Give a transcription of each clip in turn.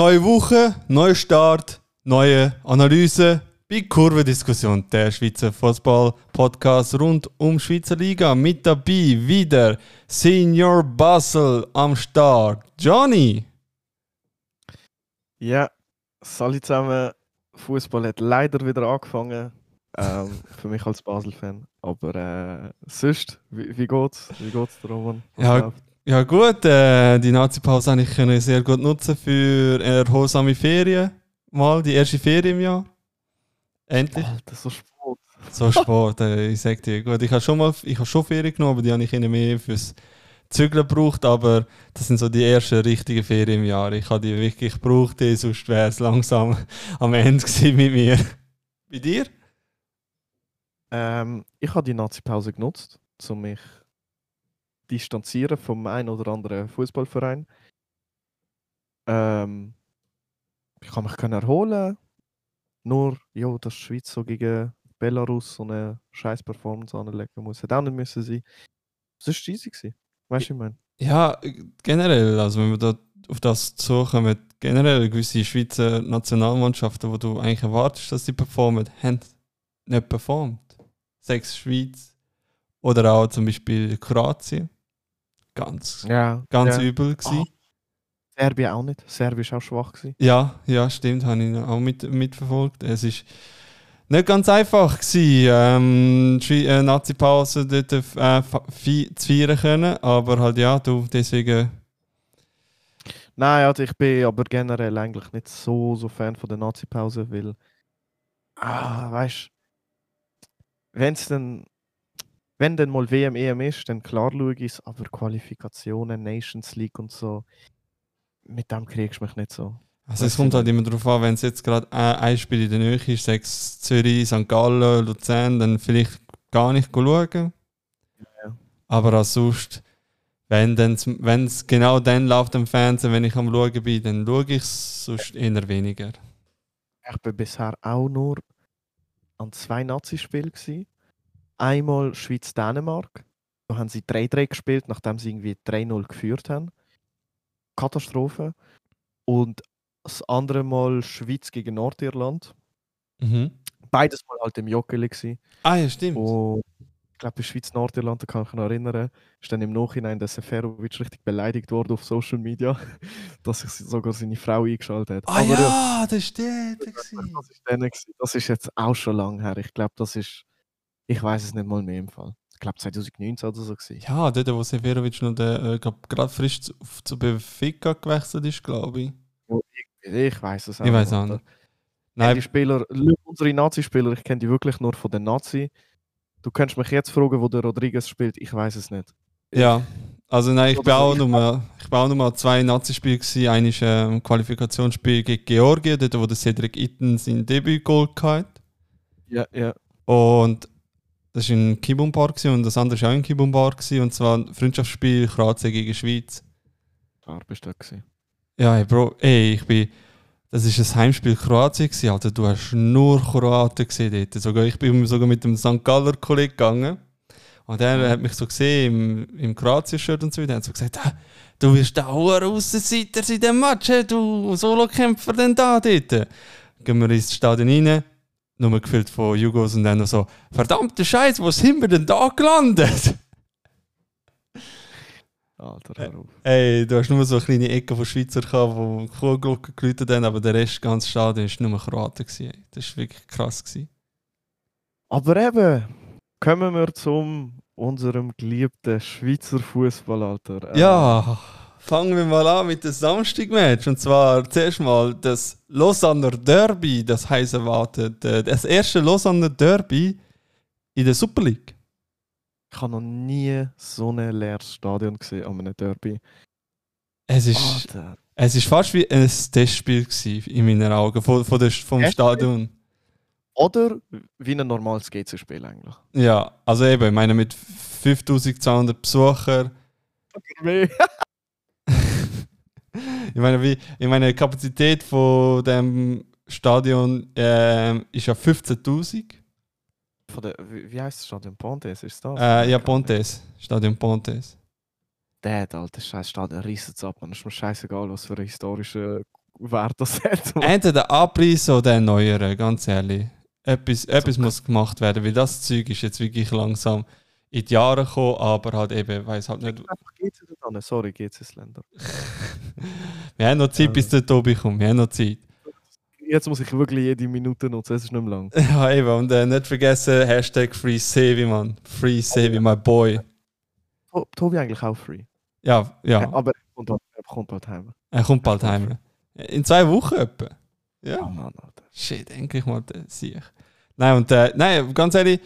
Neue Woche, neuer Start, neue Analyse bei Kurvendiskussion, der Schweizer Fußball-Podcast rund um die Schweizer Liga. Mit dabei wieder Senior Basel am Start. Johnny! Ja, salut zusammen. Fußball hat leider wieder angefangen. Ähm, für mich als Basel-Fan. Aber äh, sonst, wie, wie geht's? Wie geht's, Roman? Was Ja, läuft? Ja gut, äh, die Nazi-Pause habe ich können sehr gut nutzen für erholsame Ferien. Mal die erste Ferien im Jahr. Endlich. Alter, so spät. So Sport, äh, ich sag dir. Gut, ich habe schon mal ich hab schon Ferien genommen, aber die habe ich eher mehr fürs Zügeln gebraucht. Aber das sind so die ersten richtigen Ferien im Jahr. Ich habe die wirklich gebraucht, eh, sonst wäre es langsam am Ende gewesen mit mir. Bei dir? Ähm, ich habe die Nazi-Pause genutzt, um mich distanzieren vom einen oder anderen Fußballverein. Ähm, ich kann mich erholen. Nur, ja, dass die Schweiz so gegen Belarus so eine scheiß Performance anlegen muss, hätte auch nicht müssen sein. Es war gewesen. Weißt du, ich meine? Ja, generell, also wenn wir da auf das suchen, generell gewisse Schweizer Nationalmannschaften, wo du eigentlich erwartest, dass sie performen, haben nicht performt. Sechs Schweiz oder auch zum Beispiel Kroatien. Ganz, Ja. ganz ja. übel gewesen. Serbien auch nicht. Serbien war auch schwach. Gewesen. Ja, ja, stimmt, habe ich auch mit, mitverfolgt. Es ist nicht ganz einfach gewesen, ähm, äh, Nazi-Pause dort äh, zu feiern können, aber halt ja, du, deswegen, Nein, also ich bin aber generell eigentlich nicht so, so Fan von der Nazi-Pause, weil, ah, weißt wenn's dann, wenn dann mal WM, EM ist, dann klar schaue ich es, aber Qualifikationen, Nations League und so, mit dem kriegst du mich nicht so. also es kommt halt immer darauf an, wenn es jetzt gerade ein, ein Spiel in der Nähe ist, sechs Zürich, St. Gallen, Luzern, dann vielleicht gar nicht schauen. Ja. Aber auch sonst, wenn es genau dann läuft am Fernsehen, wenn ich am Schauen bin, dann schaue ich es, sonst eher weniger. Ich bin bisher auch nur an zwei Nazi-Spielen. Einmal Schweiz-Dänemark. Da haben sie 3-3 gespielt, nachdem sie irgendwie 3-0 geführt haben. Katastrophe. Und das andere Mal Schweiz gegen Nordirland. Mhm. Beides mal halt im Joggeli. Ah ja, stimmt. Und ich glaube, bei Schweiz-Nordirland, da kann ich mich noch erinnern, ist dann im Nachhinein der Seferovic richtig beleidigt worden auf Social Media, dass sich sogar seine Frau eingeschaltet hat. Ah Aber ja, das ist der. der das ist, gewesen. das ist jetzt auch schon lange her. Ich glaube, das ist, ich weiß es nicht mal mehr im Fall. Ich glaube 2019 oder so. Gewesen. Ja, dort, wo Seferovic noch der, äh, gerade frisch zu, zu Benfica gewechselt ist, glaube ich. Ich weiß es auch Ich weiß auch nicht. Nein, Die Spieler, unsere Nazi-Spieler, ich kenne die wirklich nur von den Nazi. Du kannst mich jetzt fragen, wo der Rodriguez spielt. Ich weiß es nicht. ja. Also nein, ich bin so, auch ich nur mal, ich bin auch nur mal zwei Nazi-Spiele gewesen. Eines war ein Qualifikationsspiel gegen Georgien, dort wo der Cedric Itten sein Debüt-Goal hatte. Ja, ja. Und das war in Kibum gewesen und das andere war auch in Kibum gewesen, und zwar ein Freundschaftsspiel Kroatien gegen Schweiz. Klar bist du da. Ja, hey, Bro, ey, ich bin. Das ist ein Heimspiel Kroatien Alter. Du hast nur Kroaten gesehen dort. Sogar, ich bin sogar mit dem St. Galler Kollegen gegangen. Und der hat mich so gesehen im, im Kroatien-Shirt und so weiter. Er hat so gesagt, ah, du wirst da hoher Aussenseiter in dem Match, hey, du Solo-Kämpfer denn da dort. Gehen wir ins Stadion rein, nur gefüllt von Jugos und dann noch so, verdammte Scheiße, wo sind wir denn da gelandet? Alter, hör auf. Ey, du hast nur so eine kleine Ecke von Schweizer gehabt, wo Kuhglocken geläutet haben, aber der Rest ganzen Stadion war nur Kroaten. gewesen, ey. Das war wirklich krass. Gewesen. Aber eben, kommen wir zum unserem geliebten Schweizer Fußball, Alter. Ja, fangen wir mal an mit dem Samstagmatch. Und zwar zuerst mal das Lausanner Derby, das heißt erwartet. äh, Das erste Lausanner Derby in der Super League. Ich habe noch nie so ein leeres Stadion gesehen an einem Derby. Es ist, Alter. es ist fast wie ein Testspiel in meinen Augen, von, von der, vom Testspiel? Stadion. Oder wie ein normales GC-Spiel eigentlich. Ja, also eben, ich meine mit 5200 Besuchern. Ich meine, wie, ich meine, die Kapazität von dem Stadion ähm, ist ja 15.000. Von der, wie, wie heißt das Stadion? Pontes, ist das? Äh, ja, Pontes. Stadion Pontes. Dad, Alter, scheiß Stadion, reißt ab, man. ist mir scheißegal, was für einen historischen Wert das hat. Entweder der Abriss oder der neuere, ganz ehrlich. Etwas, etwas muss gemacht werden, weil das Zeug ist jetzt wirklich langsam in die Jahre gekommen, aber halt eben, weiß halt nicht. An. Sorry, GCs Länder. Wir haben noch Zeit, bis der Tobi kommt. Wir haben noch Zeit. Jetzt muss ich wirklich jede Minute nutzen, es ist nicht mehr lang. Ja, eben. Und äh, nicht vergessen, Hashtag Free Sevi, Mann. Free Sevi, my boy. To- Tobi eigentlich auch free. Ja, ja. Aber er kommt halt, er kommt halt heim. Er kommt bald heim. In zwei Wochen etwa. Oh Ja. Mann, Alter. Shit, endlich mal der Sieg. Nein, und äh, nein, ganz ehrlich,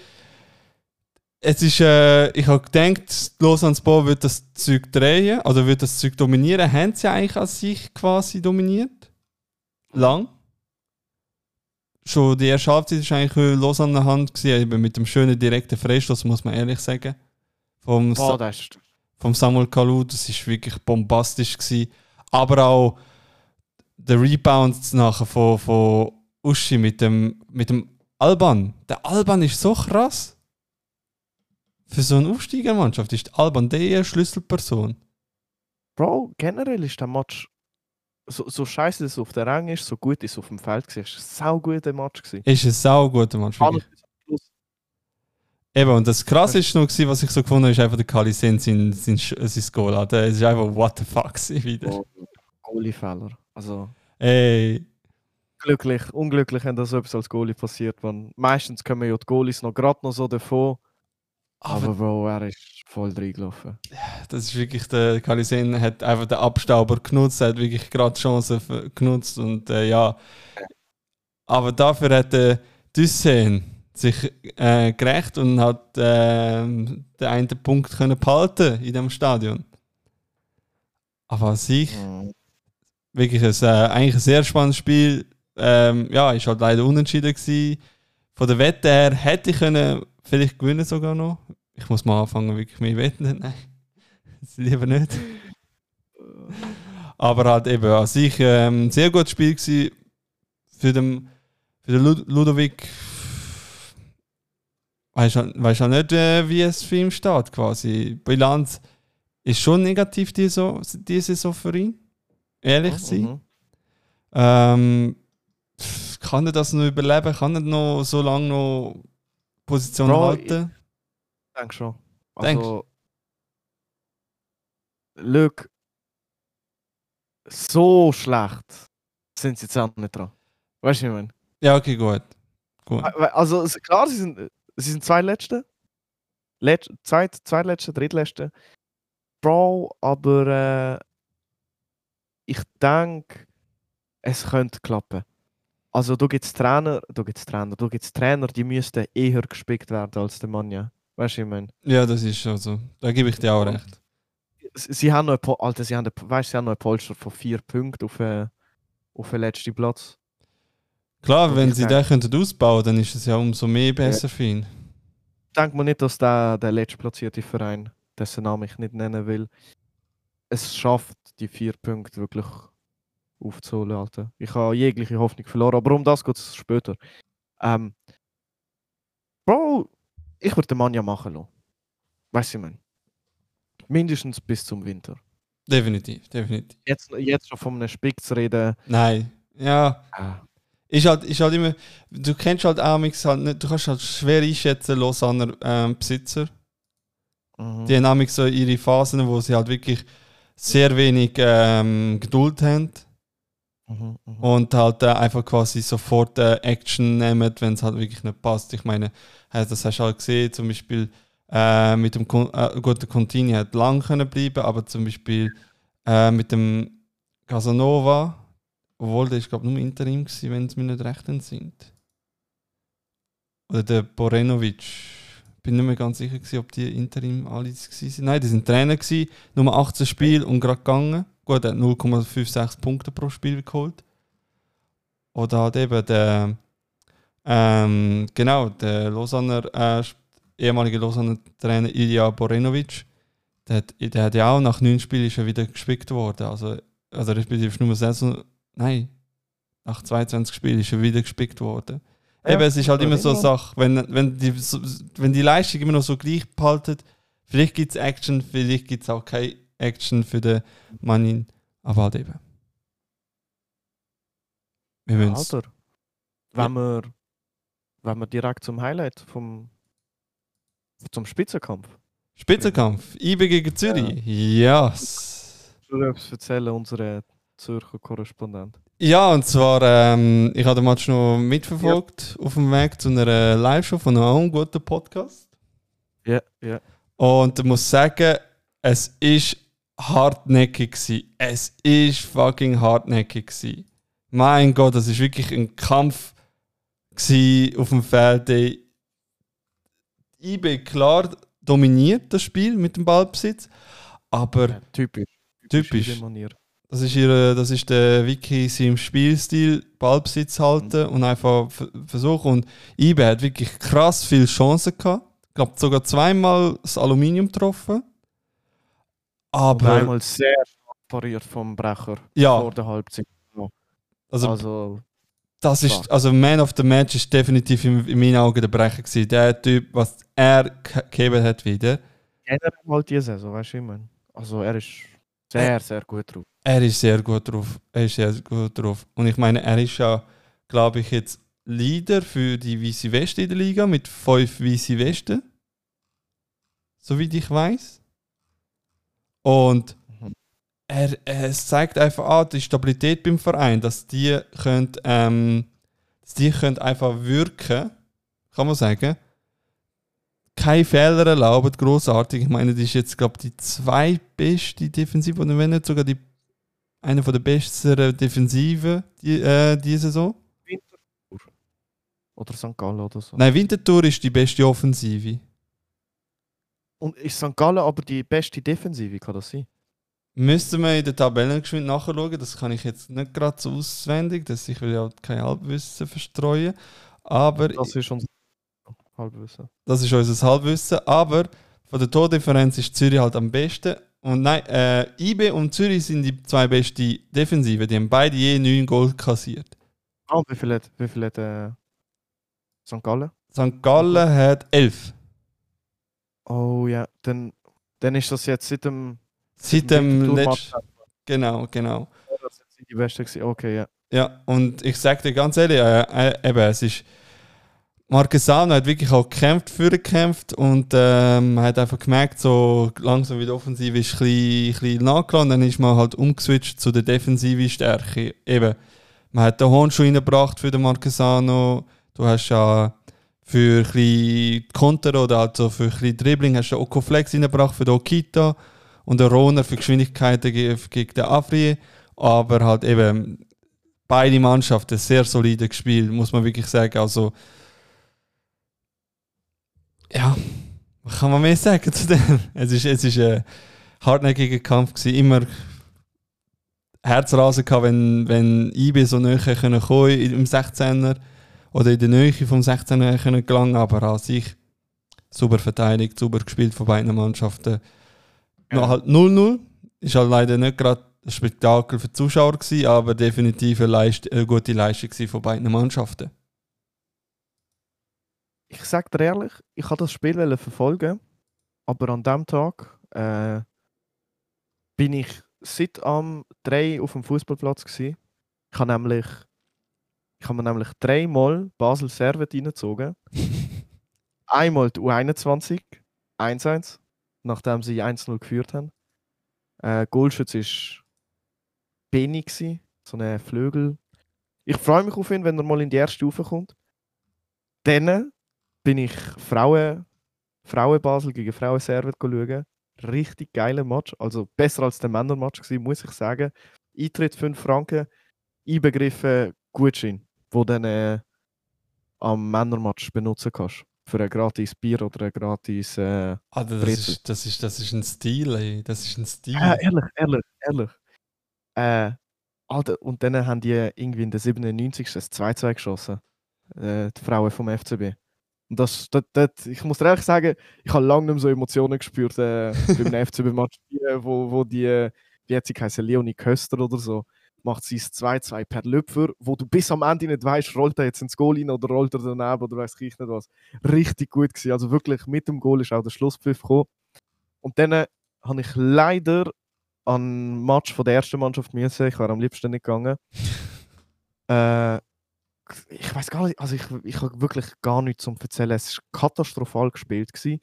es ist, äh, ich habe gedacht, Lausanne Sport wird das Zeug drehen, oder wird das Zeug dominieren. Haben sie eigentlich an sich quasi dominiert? Lang. Schon die erste Halbzeit war eigentlich Lausanne in der Hand, gewesen, eben mit dem schönen direkten Freistoß, muss man ehrlich sagen. Vom, Boah, Sa vom Samuel Kalou, das ist wirklich bombastisch gewesen. Aber auch der Rebound nachher von, von Uschi mit dem, mit dem Alban. Der Alban ist so krass. Für so eine Aufsteigermannschaft ist Alban die Schlüsselperson. Bro, generell ist der Match. So, so scheiße es auf der Rang ist, so gut es auf dem Feld war. Es war ein sau guter Match. Gewesen. Ist ein sau guter Match. Alles. Eben, und das krasse ist noch, was ich so gefunden habe, ist einfach der Kalisin sein, sein, Sch- sein Goal. Alter. Es ist einfach what the fuck wieder. Oh, Goalie-Fehler. Also Ey, glücklich, unglücklich, wenn da so etwas als Goalie passiert. Man, meistens kommen ja die Goalies noch gerade noch so davon. Aber Aber Bro, er ist voll reingelaufen. Das ist wirklich, der Kalisin hat einfach den Abstauber genutzt, hat wirklich gerade die Chance f- genutzt und äh, ja. Aber dafür hat der Dussen sich äh, gerecht und hat äh, den einen Punkt können behalten in dem Stadion. Aber an sich wirklich ein, äh, eigentlich ein sehr spannendes Spiel. Ähm, ja, ist halt leider unentschieden gewesen. Von der Wette her hätte ich können vielleicht gewinnen sogar noch. Ich muss mal anfangen, wirklich mehr wetten. Nein, das lieber nicht. Aber halt eben an sich ähm, sehr gutes Spiel gewesen für den, für den Lud Ludovic. Weiß halt, weiss halt nicht, äh, wie es für ihn steht quasi. Bilanz ist schon negativ diese, diese Saison für ihn. Ehrlich sein. Mhm. Ähm, kann er das noch überleben? Kann er noch so lange noch Position Bro, halten? Ich denke schon. Also, look, so schlecht sind sie jetzt auch nicht dran. Weißt du, wie ich meine? Ja, okay, gut. gut. We- Also, klar, sie sind, sie sind zwei Letzte. Letz, zweit, zweitletzte, drittletzte. Bro, aber äh, ich denke, es könnte klappen. Also, du gibt es Trainer, du gibt es Trainer, du gibt es Trainer, die müssten eher gespickt werden als der Mann, ja. Weißt du, ich meine? Ja, das ist schon so. Da gebe ich dir auch recht. Sie sie haben noch, ein Alter, sie haben, weißt, sie haben noch ein Polster von vier Punkten auf, äh, auf den letzten Platz. Klar, Und wenn sie denke- den könnten ausbauen dann ist es ja umso mehr besser für ihn. Denkt man nicht, dass der, der letztplatzierte Verein, dessen Namen ich nicht nennen will, es schafft, die vier Punkte wirklich aufzuholen, Alter. Ich habe jegliche Hoffnung verloren, aber um das geht es später. Ähm, Bro, ich würde den Mann ja machen lassen. Weißt du, ich meine? Mindestens bis zum Winter. Definitiv, definitiv. Jetzt, jetzt schon von einem Spick zu reden. Nein. Ja, Ah, ist halt, ist halt immer. Du kennst halt auch halt nicht, du kannst halt schwer einschätzen, Lausanner ähm, Besitzer. mhm. Die haben nämlich so ihre Phasen, wo sie halt wirklich sehr wenig ähm, Geduld haben. Mhm, und halt äh, einfach quasi sofort äh, Action nehmen, wenn es halt wirklich nicht passt. Ich meine, das hast du halt gesehen, zum Beispiel äh, mit dem Con äh, gut, der Contini hat lang können bleiben, aber zum Beispiel äh, mit dem Casanova, obwohl der ist glaube nur Interim gewesen, wenn es mir nicht recht sind. Oder der Borenovic. Bin nicht mehr ganz sicher gewesen, ob die Interim alle sind. Nein, die sind Trainer gewesen, Nummer 18 Spiel und gerade gegangen. Gut, er hat 0,56 Punkte pro Spiel geholt. Oder halt eben der, ähm, genau, der Lausanner, äh, ehemalige Lausanner Trainer Ilja Borenovic, der hat, der hat ja auch nach neun Spielen er wieder gespickt worden. Also, also respektive nur Saison, nein, nach 22 Spielen ist er wieder gespickt worden. Ja, Eben, es ist halt immer so eine. Sache, wenn, wenn, die, wenn die Leistung immer noch so gleich behalten, vielleicht gibt es Action, vielleicht gibt es auch keine Action für den Manin, aber halt eben. Wir Ja, Alter. Wenn wir, wenn wir direkt zum Highlight vom zum Spitzenkampf Spitzenkampf, IB gegen Zürich. Ja. Yes. schon etwas erzählen, unsere Zürcher Korrespondent. Ja, und zwar, ähm, ich habe den Match noch mitverfolgt auf dem Weg zu einer Live-Show von einem guten Podcast. Ja, ja. Und ich muss sagen, es ist hartnäckig gewesen. Es ist fucking hartnäckig gewesen. Mein Gott, das ist wirklich ein Kampf auf dem Feld. der IB klar dominiert das Spiel mit dem Ballbesitz, aber ja typisch. Typisch. das ist, ihre, das ist der Wiki seinem Spielstil, Ballbesitz halten und einfach versuchen. Und IB hat wirklich krass viele Chancen gehabt. Ich glaube sogar zweimal das Aluminium getroffen. Aber einmal sehr pariert vom Brecher ja, vor der Halbzeit. also, Also, das ist, also Man of the Match ist definitiv in, in meinen Augen der Brecher gewesen. Der Typ, was er ge- gegeben hat wieder. generell halt diese Saison, weißt du, ich meine. Also, er ist sehr, sehr gut drauf. Er ist sehr gut drauf. Er ist sehr gut drauf. Und ich meine, er ist ja, glaube ich, jetzt Leader für die Weiße Weste in der Liga mit fünf Weiße Westen. Soweit ich weiß. Und Mhm. er, es zeigt einfach an, die Stabilität beim Verein, dass die könnt, ähm, dass die könnt einfach wirken, kann man sagen. Keine Fehler erlauben, großartig. Ich meine, das ist jetzt, glaube ich, die zweitbeste Defensive, oder wenn nicht sogar die eine von der besseren Defensiven die, äh, diese Saison. Oder St. Gallen oder so. Nein, Winterthur ist die beste Offensive. Und ist St. Gallen aber die beste Defensive, kann das sein? Müssten wir in der Tabelle geschwind nachschauen, das kann ich jetzt nicht gerade so auswendig, dass ich will ja kein Halbwissen verstreuen. Aber Das ist unser Halbwissen. das ist unser Halbwissen. Aber von der Tordifferenz ist Zürich halt am besten. Und nein, äh, IB und Zürich sind die zwei besten Defensiven. Die haben beide je 9 Goal kassiert. Ah, und wie viel hat, wie viel hat äh, St. Gallen? St. Gallen hat 11. Oh ja, dann, dann ist das jetzt seit dem Seit dem letzten. Genau, genau. Das sind die Besten gewesen. Okay, ja. Ja, und ich sage dir ganz ehrlich, äh, äh, eben, es ist. Marquesano hat wirklich auch gekämpft, für gekämpft und ähm, man hat einfach gemerkt, so langsam wie die Offensive ist ein bisschen, bisschen nachgelassen. Dann ist man halt umgeswitcht zu der defensiven Stärke. Eben, man hat den Hornschuh reingebracht für den Marquesano. Du hast ja für ein bisschen Konter oder halt so für ein bisschen Dribbling hast du Okoflex reingebracht für den Okita und den Roner für Geschwindigkeiten ge- gegen den Afri. Aber halt eben beide Mannschaften sehr solide gespielt, muss man wirklich sagen. Also, ja, was kann man mehr sagen zu dem? Es ist, es ist ein hartnäckiger Kampf gewesen, immer Herzrasen gehabt, wenn, wenn IB so näher kommen im 16er oder in der Nähe vom 16er können gelangen, aber an sich super verteidigt, super gespielt von beiden Mannschaften. Ja. Noch halt 0-0, ist halt leider nicht gerade ein Spektakel für die Zuschauer gewesen, aber definitiv eine, Leist eine gute Leistung von beiden Mannschaften. Ich sag dir ehrlich, ich wollte das Spiel verfolgen, aber an dem Tag äh, bin ich seit am 3 auf dem Fußballplatz. Ich habe nämlich ich habe mir nämlich dreimal Basel Servet reingezogen. Einmal die U21 1-1, nachdem sie 1-0 geführt haben. Äh, Goalschütze ist Beni gsi, so ein Flügel. Ich freue mich auf ihn, wenn er mal in die erste Stufe kommt. Dann bin ich Frauen, Frauen Basel gegen Frauen Servet schauen. Richtig geiler Match. Also besser als der Männermatch gewesen, muss ich sagen. Eintritt 5 Franken, einbegriffen Gutschein, wo du dann äh, am Männermatch benutzen kannst. Für ein gratis Bier oder ein gratis. Äh... Alter, das, Brezel. ist, das, ist, das ist ein Stil, ey. Das ist ein Stil. Ah, ehrlich, ehrlich, ehrlich. Äh, Alter, und dann haben die irgendwie in der 97. das 2-2 geschossen. Äh, die Frauen vom FCB. Und das, das, das, ich muss dir ehrlich sagen, ich habe lange nicht mehr so Emotionen gespürt äh, beim FCB-Match, wo, wo die, äh, wie hat sie geheißen, Leonie Köster oder so, macht sie das 2-2 per Löpfer, wo du bis am Ende nicht weißt, rollt er jetzt ins Goal rein oder rollt er daneben oder weiß ich nicht was. Richtig gut gewesen. Also wirklich mit dem Goal ist auch der Schlusspfiff gekommen. Und dann äh, habe ich leider an Match von der ersten Mannschaft müssen. Ich wäre am liebsten nicht gegangen. äh, ich weiß gar nicht, also ich, ich habe wirklich gar nichts zum erzählen. Es war katastrophal gespielt. Gewesen.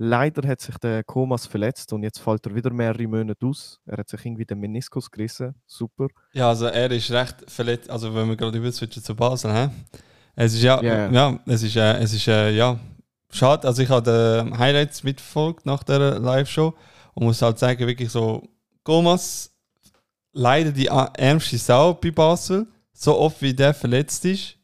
Leider hat sich der Komas verletzt und jetzt fällt er wieder mehrere Monate aus. Er hat sich irgendwie den Meniskus gerissen. Super. Ja, also er ist recht verletzt, also wenn wir gerade überswitchen zu Basel, hä? Es ist ja, Ja, ja. es ist, äh, es ist äh, ja, schade. Also ich habe die Highlights mitverfolgt nach der Live-Show und muss halt sagen, wirklich so, Gomas leider die ärmste Sau bei Basel, so oft wie der verletzt ist.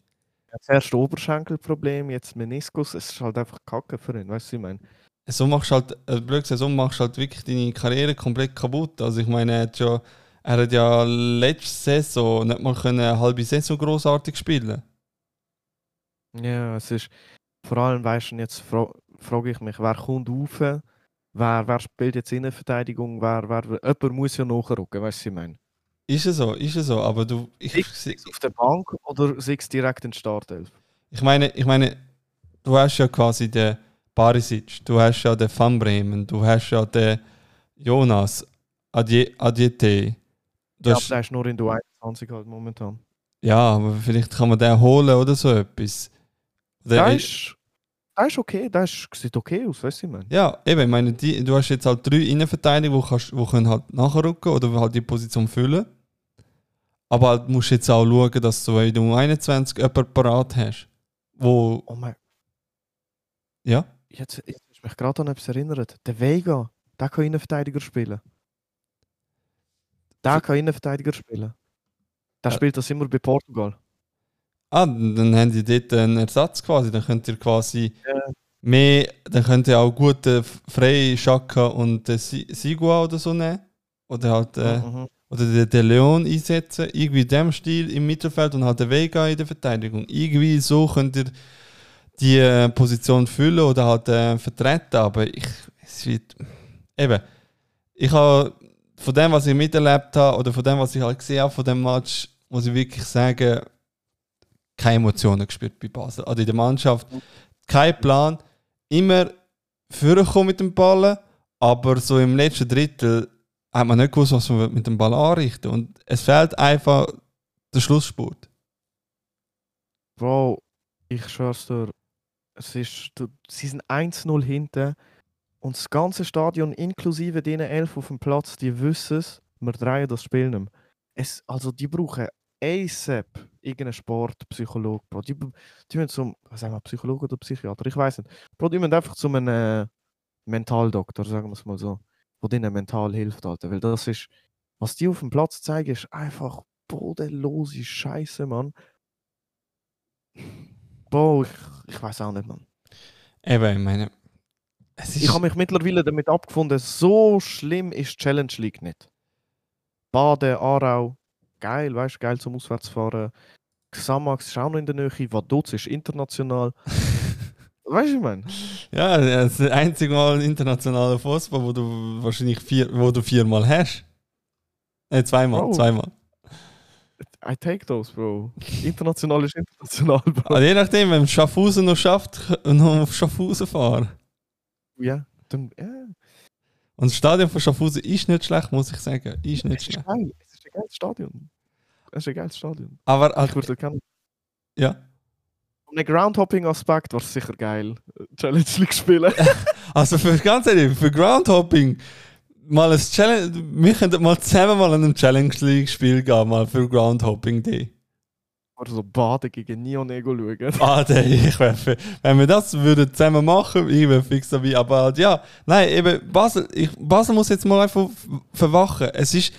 Zuerst Oberschenkelproblem, jetzt Meniskus. Es ist halt einfach Kacke für ihn, weißt du, ich meine? So machst du halt, äh, blöd gesagt, so machst du halt wirklich deine Karriere komplett kaputt. Also ich meine, er hat ja, er hat ja letzte Saison nicht mal können eine halbe Saison großartig spielen. Ja, es ist vor allem, weißt du, jetzt fra frage ich mich, wer kommt rauf? Wer, wer spielt jetzt Innenverteidigung? Wer, wer, jemand muss ja nachrücken, weißt du, was ich meine? Ist es so, ist es so, aber du, ich, Ist auf der Bank oder sitzt direkt in Startelf? ich meine, ich meine, du hast ja quasi den Barisic, du hast ja den Van Bremen, du hast ja den Jonas Adje- Adjete. Du Ja, der ist nur in der 21 halt momentan. ja, aber vielleicht kann man den holen oder so etwas. Oder- Der ist, der ist okay, der ist, sieht okay aus, weißt du, ich meine? Ja, eben, ich meine, die, du hast jetzt halt drei Innenverteidiger, die, kannst, die können halt nachrücken oder halt die Position füllen. Aber halt musst jetzt auch schauen, dass du in der U21 jemanden parat hast. Wo, Oh mein, ja, jetzt, jetzt ist mich gerade an etwas erinnert. Der Vega, der kann Innenverteidiger spielen. Der kann Innenverteidiger spielen. Der Äh. spielt das immer bei Portugal. ah, dann haben die dort einen Ersatz quasi. Dann könnt ihr quasi Ja. mehr, dann könnt ihr auch gute Frey, Schaka und Si- Sigua oder so nehmen. Oder halt, äh, Mhm. oder den, den Leon einsetzen. Irgendwie in dem Stil im Mittelfeld und halt den Vega in der Verteidigung. Irgendwie so könnt ihr die äh, Position füllen oder halt äh, vertreten. Aber ich, es wird, eben, ich habe von dem, was ich miterlebt habe oder von dem, was ich halt gesehen habe von dem Match, muss ich wirklich sagen, keine Emotionen gespürt bei Basel. Also in der Mannschaft, kein Plan, immer vorgekommen mit dem Ball, aber so im letzten Drittel hat man nicht gewusst, was man mit dem Ball anrichten. Und es fehlt einfach der Schlussspurt. Bro, ich schwör's dir, es ist, sie sind 1-0 hinten und das ganze Stadion, inklusive denen elf auf dem Platz, die wissen es, wir drehen das Spiel nicht mehr. Es, also die brauchen ASAP irgendeinen Sportpsychologe, Bro. Die, die müssen zum, was sagen wir, Psychologe oder Psychiater, ich weiß nicht. Bro, die müssen einfach zu einem äh, Mentaldoktor, sagen wir es mal so, der denen mental hilft, Alter. Weil das ist, was die auf dem Platz zeigen, ist einfach bodenlose Scheiße, Mann. Bro, ich, ich weiß auch nicht, Mann. Eben, ich meine, Ich habe mich mittlerweile damit abgefunden, so schlimm ist die Challenge League nicht. Baden, Aarau, geil, weißt du, geil zum Auswärtsfahren. Xamax ist auch noch in der Nähe, Vaduz ist international. weißt du, ich meine? ja, das ist das einzige Mal internationaler Fußball, wo du wahrscheinlich vier, wo du viermal hast. Äh, zweimal, Bro. zweimal. I take those, Bro. International ist international, Bro. Also je nachdem, wenn Schaffhausen noch schafft, noch auf Schaffhausen fahren. Ja, dann, ja. Und das Stadion von Schaffhausen ist nicht schlecht, muss ich sagen. Ist nicht Es ist schlecht. geil, es ist ein geiles Stadion. Es ist ein geiles Stadion. Aber Ich halt, würde gerne ja. Von einem Groundhopping-Aspekt war es sicher geil, Challenge League spielen. Also für ganz ehrlich, für Groundhopping, mal ein Challenge, wir könnten mal zusammen mal an einem Challenge League Spiel gehen, mal für Groundhopping Day. Oder so Baden gegen Neon Ego schauen. Ah, der, ich werfe. Wenn wir das würden zusammen machen, ich wäre fix dabei. Aber halt, ja, nein, eben, Basel, ich, Basel muss jetzt mal einfach verwachen. Es ist,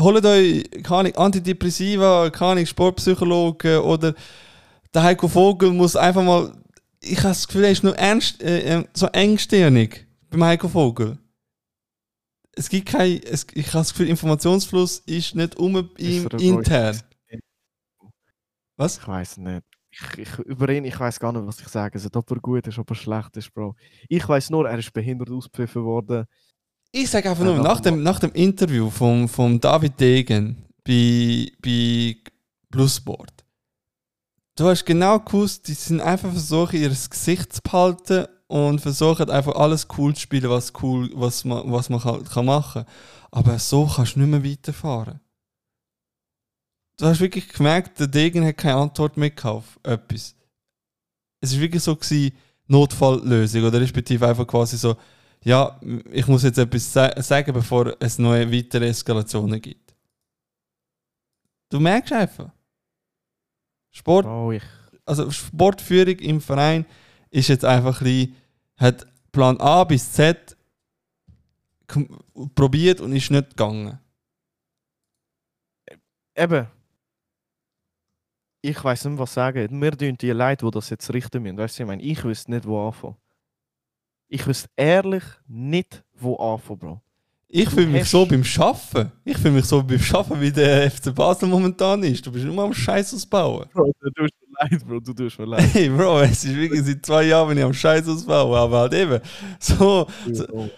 holt euch, keine Antidepressiva, keine Sportpsychologen oder der Heiko Vogel muss einfach mal, ich habe das Gefühl, er ist nur ernst, äh, äh, so engstirnig beim Heiko Vogel. Es gibt kein, es, ich habe das Gefühl, Informationsfluss ist nicht um ihm er intern. Was? Ich weiß nicht. Ich, ich, über ihn, ich weiß gar nicht, was ich sagen soll. Ob er gut ist, ob er schlecht ist, Bro. Ich weiß nur, er ist behindert auspfiffen worden. Ich sage einfach nur, noch nach dem, nach dem Interview von vom David Degen bei, bei Plussport, du hast genau gewusst, die sind einfach versucht, ihr Gesicht zu behalten und versuchen einfach alles cool zu spielen, was cool, was man, was man kann, kann machen. Aber so kannst du nicht mehr weiterfahren. Du hast wirklich gemerkt, der Degen hat keine Antwort mehr auf etwas. Es war wirklich so gewesen, Notfalllösung oder respektive einfach quasi so, ja, ich muss jetzt etwas sagen, bevor es neue weitere Eskalationen gibt. Du merkst einfach. Sport, Oh, ich. also Sportführung im Verein ist jetzt einfach ein bisschen, hat Plan A bis Z probiert und ist nicht gegangen. Eben. Ich weiß nicht, was sagen. Mir tun die Leute, die das jetzt richten müssen. Weißt du, ich meine, ich wüsste nicht, wo anfangen. Ich wüsste ehrlich nicht, wo anfangen, Bro. Ich fühle mich so beim Schaffen. Ich fühle mich so beim Schaffen, wie der FC Basel momentan ist. Du bist nur am Scheiß ausbauen. Bro, du tust mir leid, Bro, du tust mir leid. Hey Bro, es ist wirklich seit zwei Jahren bin ich am Scheiß ausbauen, aber halt eben so. so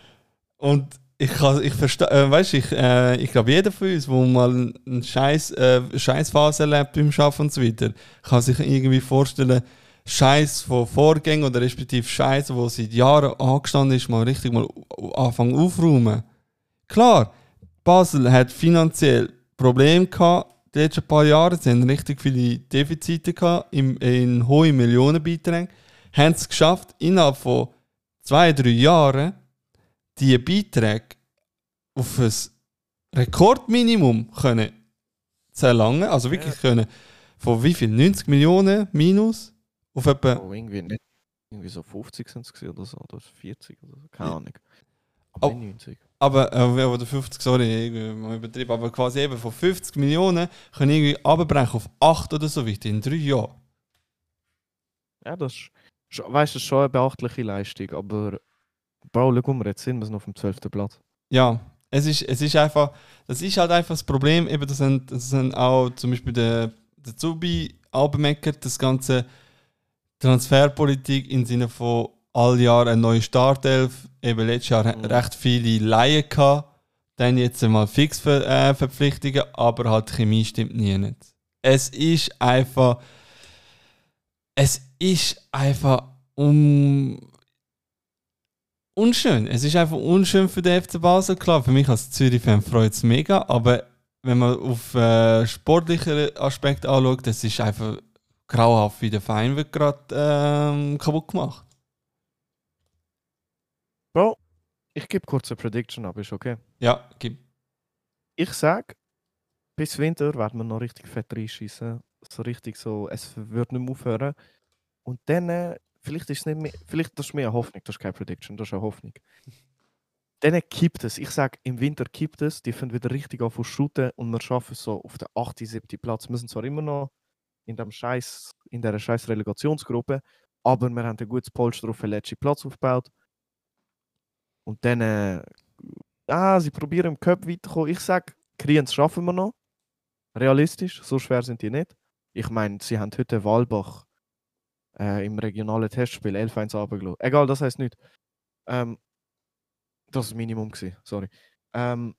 und ich kann, ich verstehe, äh, weißt ich, äh, ich glaube, jeder von uns, wo mal eine Scheiß, äh, Scheißphase erlebt beim Schaffen und so weiter, kann sich irgendwie vorstellen, Scheiß von Vorgängen oder respektive Scheiße, wo seit Jahren angestanden ist, mal richtig mal anfangen aufräumen. Klar, Basel hat finanziell Probleme gehabt. Die letzten paar Jahre sie haben richtig viele Defizite gehabt in, in hohen Millionenbeiträgen. Haben es geschafft, innerhalb von zwei, drei Jahren die Beiträge auf ein Rekordminimum können zu erlangen. Also wirklich können von wie viel? 90 Millionen minus auf etwa. Oh, irgendwie nicht. Irgendwie so 50 sind es oder so, oder 40 oder so, keine Ja. Ahnung. Oh. Aber nicht 90. Aber, äh, oder 50, sorry, mal übertrieben, aber quasi eben von 50 Millionen können irgendwie abbrechen auf 8 oder so weiter in drei Jahren. Ja, das ist, schon- weißt, ist schon eine beachtliche Leistung, aber Bro, schau mal, jetzt sind wir noch auf dem 12. Platz. Ja, es ist, es ist einfach, das ist halt einfach das Problem, eben, das sind, das sind auch zum Beispiel der, der Zubi auch bemeckert, das ganze Transferpolitik im Sinne von all Jahr eine neue Startelf, eben letztes Jahr Mhm. recht viele Laien gehabt, dann jetzt mal Fixverpflichtungen, äh, Verpflichtungen, aber halt die Chemie stimmt nie nicht. Es ist einfach, es ist einfach um unschön. Es ist einfach unschön für den FC Basel. Klar, für mich als Zürich-Fan freut es mega, aber wenn man auf äh, sportliche Aspekte anschaut, das ist einfach grauenhaft, wie der Verein wird gerade ähm, kaputt gemacht. Bro, ich gebe kurz eine Prediction ab, ist okay? Ja, gib. Ich sag, bis Winter werden wir noch richtig fett reinschießen. So richtig so, es wird nicht mehr aufhören. Und dann, äh, vielleicht ist es nicht mehr, vielleicht das ist mehr eine Hoffnung, das ist keine Prediction, das ist eine Hoffnung. dann kippt es. Ich sag, im Winter kippt es, die fangen wieder richtig auf zu shooten und wir schaffen es so auf den 8., 7. Platz. Wir sind zwar immer noch in dem Scheiß, in der scheiß Relegationsgruppe, aber wir haben ein gutes Polster auf den letzten Platz aufgebaut. Und dann, äh, ah, sie probieren im Cup weiterzukommen. Ich sag, Kriens schaffen wir noch. Realistisch, so schwer sind die nicht. Ich meine, sie haben heute Walbach äh, im regionalen Testspiel 11-1 runtergelassen. Egal, das heißt nicht. Ähm, das war das Minimum, gewesen, sorry. Ähm,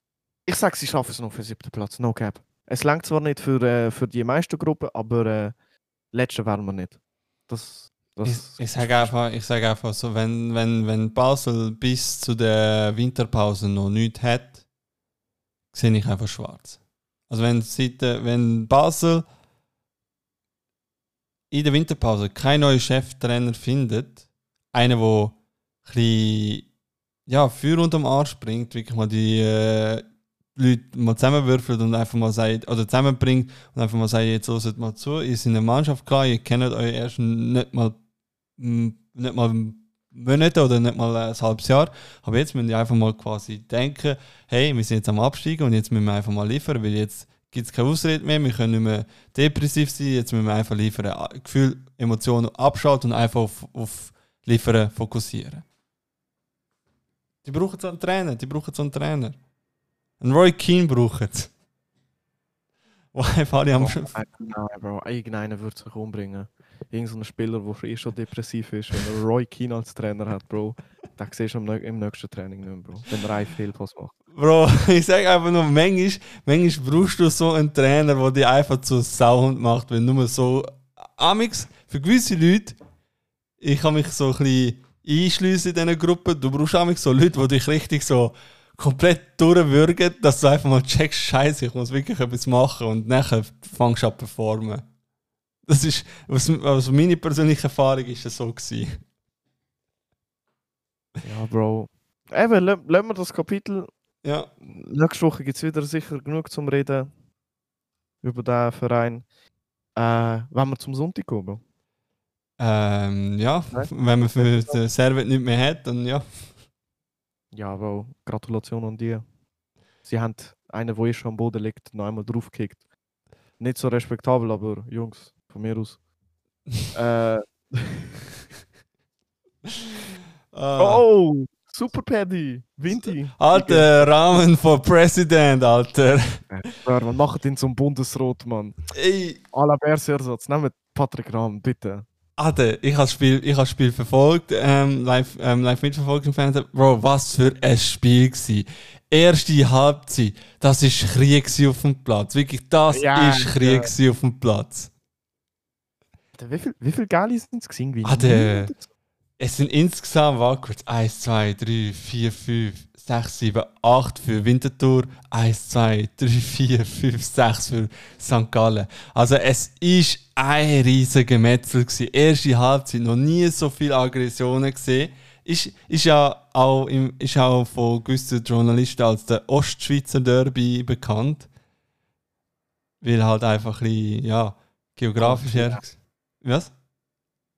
ich sage, sie schaffen es noch für den siebten Platz, no cap. Es langt zwar nicht für, äh, für die meisten Gruppen, aber äh, letzte werden wir nicht. Das, das Ich, ich sage einfach, ich sag einfach so, wenn, wenn, wenn Basel bis zu der Winterpause noch nichts hat, sehe ich einfach schwarz. Also wenn, seit, wenn Basel in der Winterpause keinen neuen Cheftrainer findet, einer, der ein bisschen ja, Feuer unterm Arsch bringt, wirklich mal die äh, Leute mal zusammenwürfelt und einfach mal sagt, oder zusammenbringt und einfach mal sagt, jetzt hört mal zu, ihr seid eine Mannschaft, klar, ihr kennt euch erst nicht mal, nicht mal Monate oder nicht mal ein halbes Jahr, aber jetzt müsst ihr einfach mal quasi denken, hey, wir sind jetzt am Absteigen und jetzt müssen wir einfach mal liefern, weil jetzt gibt es keine Ausrede mehr, wir können nicht mehr depressiv sein, jetzt müssen wir einfach liefern, Gefühl, Emotionen abschalten und einfach auf, auf Liefern fokussieren. Die brauchen so einen Trainer, die brauchen so einen Trainer. Einen Roy Keane brauchen sie. Wo einfach alle am Oh, Sch- nein, nein, Bro, irgendeiner würde sich umbringen. Irgend so ein Spieler, der eh schon depressiv ist, wenn er Roy Keane als Trainer hat, Bro, den siehst du im, nä- im nächsten Training nicht mehr, Bro. Wenn er einen Fehlpass macht. Bro, ich sag einfach nur, manchmal, manchmal brauchst du so einen Trainer, der dich einfach zu Sauhund macht, wenn nur so. Amix, für gewisse Leute, ich habe mich so ein bisschen einschliessen in diesen Gruppen. Du brauchst auch so Leute, die dich richtig so komplett durchwürgen, dass du einfach mal checkst, scheiße, ich muss wirklich etwas machen und nachher fängst du an performen. Das ist, was, also meine persönliche Erfahrung ist es so gewesen. Ja, Bro. Eben, lassen wir das Kapitel. Ja. Nächste Woche gibt es wieder sicher genug zum Reden über den Verein. Äh, wenn wir zum Sonntag kommen. Ähm, ja, Nein. wenn man für den Servet nicht mehr hat, dann ja. Ja, Bro. Gratulation an dir. Sie haben einen, der eh schon am Boden liegt, noch einmal draufgekickt. Nicht so respektabel, aber Jungs, von mir aus. äh, Ah. oh, Super Paddy, Vinti. Alter, Rahmen for President, Alter. Ja, man macht ihn zum Bundesrot, Mann. Ey, Aller Ersatz. Nehmt Patrick Rahm, bitte. Alter, ich habe das Spiel, ich hab das Spiel verfolgt, ähm, live, ähm, live mitverfolgt im Fernsehen. Bro, was für ein Spiel gsi. Erste Halbzeit, das ist Krieg auf dem Platz. Wirklich, das Ja, ist Krieg ja. auf dem Platz. Wie viel, wie viel Gali sind es der- Es sind insgesamt, kurz, 1, 2, 3, 4, 5, 6, 7, 8 für Winterthur, 1, 2, 3, 4, 5, 6 für St. Gallen. Also es ist ein riesiger Metzel gewesen. Erste Halbzeit, noch nie so viele Aggressionen gesehen. Ist, ist ja auch, im, ist auch von gewissen Journalisten als der Ostschweizer Derby bekannt. Weil halt einfach ein bisschen, ja, geografisch her. ja. Was?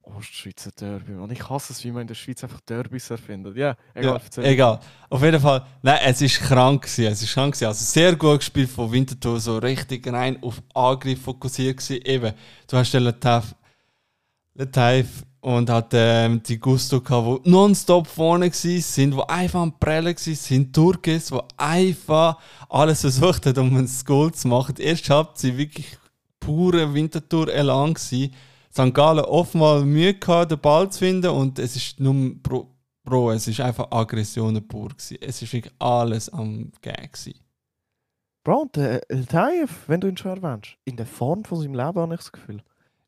Ostschweizer Derby, Mann. Ich hasse es, wie man in der Schweiz einfach Derbys erfindet. Ja, egal. Ja, egal. Auf jeden Fall, nein, es ist krank gewesen. Es ist krank gewesen. Also sehr gut gespielt von Winterthur, so richtig rein auf Angriff fokussiert gewesen. Eben, du hast den Letaif, Letaif und hat ähm, die Gusto gehabt, die nonstop vorne gewesen sind, die einfach am Prellen gewesen sind, Turkis, die einfach alles versucht hat, um ein Goal zu machen. Die erste Halbzeit wirklich pure Winterthur-Elan gewesen. St. Gallen oftmals Mühe gehabt, den Ball zu finden und es ist nur pro, Bro, es ist einfach Aggressionen pur. Gewesen. Es ist wirklich alles am Gag. Gewesen. Bro, und der El Taif, wenn du ihn schon erwähnst, in der Form von seinem Leben habe ich das Gefühl.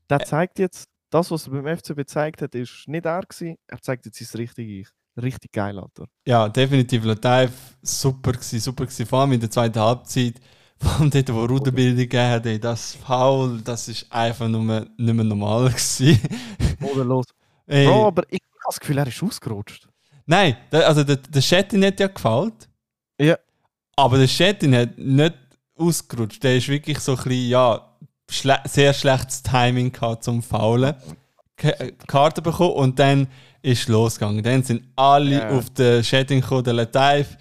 Der zeigt jetzt, das, was er beim FCB gezeigt hat, ist nicht er gewesen. Er zeigt jetzt sein richtiges Ich. Richtig geil, Alter. Ja, definitiv. Lataif super gewesen, super gewesen. Vor allem in der zweiten Halbzeit. Vor allem dort, wo Ruderbildung gegeben hat, ey, das Foul, das ist einfach nur nicht mehr normal gewesen. Bodenlos. ey, Bro, aber ich habe das Gefühl, er ist ausgerutscht. nein, also der, der Chattin hat ja gefällt. Ja. Aber der Chattin hat nicht ausgerutscht. Der ist wirklich so ein bisschen, ja, schle sehr schlechtes Timing gehabt zum Faulen. K äh, Karte bekommen und dann ist losgegangen. Dann sind alle Ja. auf den Chatting gekommen, der Lataif ri-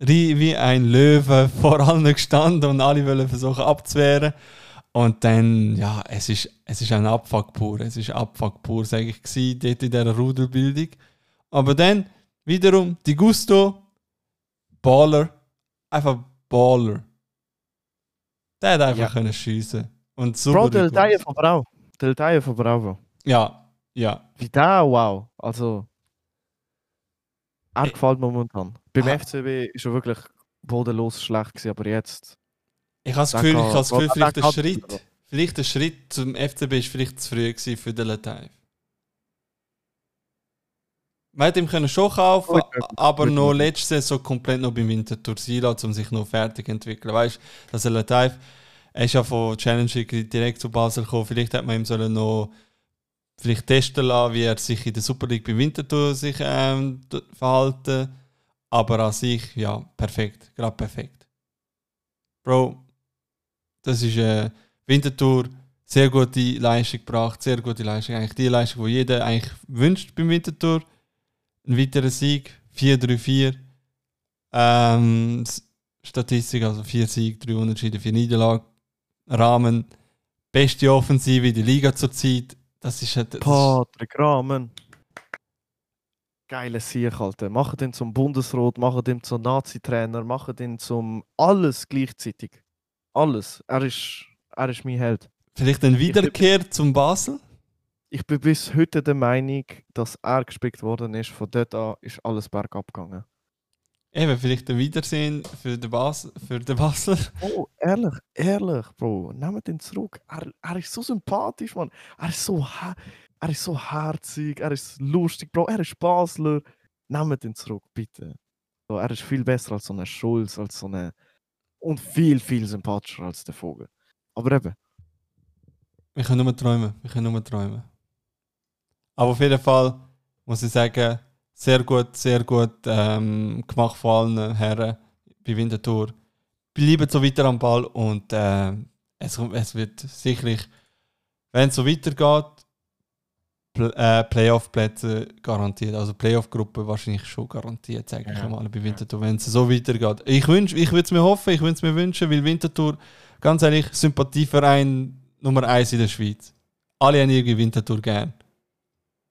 wie ein Löwe vor allen gestanden und alle wollen versuchen abzuwehren. Und dann, ja, es ist, es ist ein Abfuck pur. Es ist Abfuck pur, sage ich, gewesen, dort in dieser Rudelbildung. Aber dann wiederum die Gusto, Baller, einfach Baller. Der hat einfach Ja. können schiessen. Und super. Bro, der Taif von Brau. Der Taif von Bravo. Ja, ja. Wie der, wow. Also, er Ey. gefällt mir momentan. Beim Ah. FCB ist er wirklich bodenlos schlecht gewesen, aber jetzt. Ich habe das Gefühl, ich habe das Gefühl vielleicht der Schritt, vielleicht der Schritt zum FCB ist vielleicht zu früh gewesen für den Lataif. Man hätte ihm können schon kaufen, möglich, aber gut noch letzte Saison komplett noch beim Winterthur sein lassen, um sich noch fertig zu entwickeln. Weißt du, dass der Lataif, er ist ja von Challenge direkt zu Basel gekommen, vielleicht hätte man ihm sollen noch vielleicht testen lassen, wie er sich in der Super League bei Winterthur sich ähm, verhalten. Aber an sich, ja, perfekt, gerade perfekt. Bro, das ist äh, Winterthur, sehr gute Leistung gebracht, sehr gute Leistung. Eigentlich die Leistung, die jeder eigentlich wünscht beim Winterthur. Ein weiterer Sieg, 4-3-4. Ähm, Statistik, also 4 Siege, 3 Unentschieden, 4 Niederlagen. Rahmen, beste Offensive in der Liga zurzeit. Das ist, halt- das Patrick Rahmen. Geiler Sieg, Alter. Machen den zum Bundesrat, machen den zum Nazi-Trainer, machen den zum alles gleichzeitig. Alles. Er ist, er ist mein Held. vielleicht eine Wiederkehr zum Basel. Ich bin bis heute der Meinung, dass er gespickt worden ist. Von dort an ist alles bergab gegangen. Eben, vielleicht ein Wiedersehen für den, Bas für den Basler. Oh, ehrlich, ehrlich, Bro. Nehmt ihn zurück. Er, er ist so sympathisch, Mann. Er ist so. Er ist so herzig, er ist lustig, Bro. Er ist Basler. Nehmt ihn zurück, bitte. So, er ist viel besser als so ein Schulz, als so eine. Und viel, viel sympathischer als der Vogel. Aber eben, Wir können nur träumen. Wir können nur träumen. Aber auf jeden Fall muss ich sagen, sehr gut, sehr gut ähm, gemacht von allen Herren bei Winterthur. Bleiben so weiter am Ball und äh, es, es wird sicherlich, wenn es so weitergeht, Pl äh, Playoff-Plätze garantiert. Also Playoff-Gruppe wahrscheinlich schon garantiert, sage ich Ja. mal, bei Winterthur, wenn es so weitergeht. Ich, wünsch, ich würde es mir hoffen, ich würde es mir wünschen, weil Winterthur, ganz ehrlich, Sympathieverein Nummer 1 in der Schweiz. Alle haben irgendwie Winterthur gern.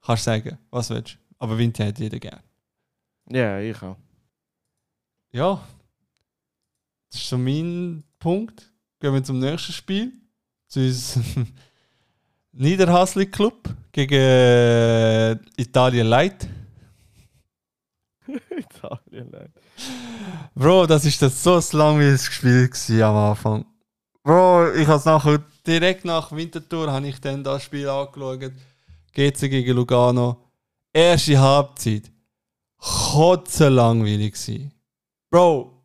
Kannst sagen, was willst du. Aber Winter hat jeder gern. ja, ich auch. Ja, das ist so mein Punkt. Gehen wir zum nächsten Spiel. Zu unserem Niederhasli Club gegen äh, Italien Light. Italien, nein. Bro, das ist das so ein langweiliges Spiel gewesen am Anfang. Bro, ich habe nachher direkt nach Winterthur habe ich dann das Spiel angeschaut. GC gegen Lugano. Erste Halbzeit. Kotze langweilig gewesen. Bro,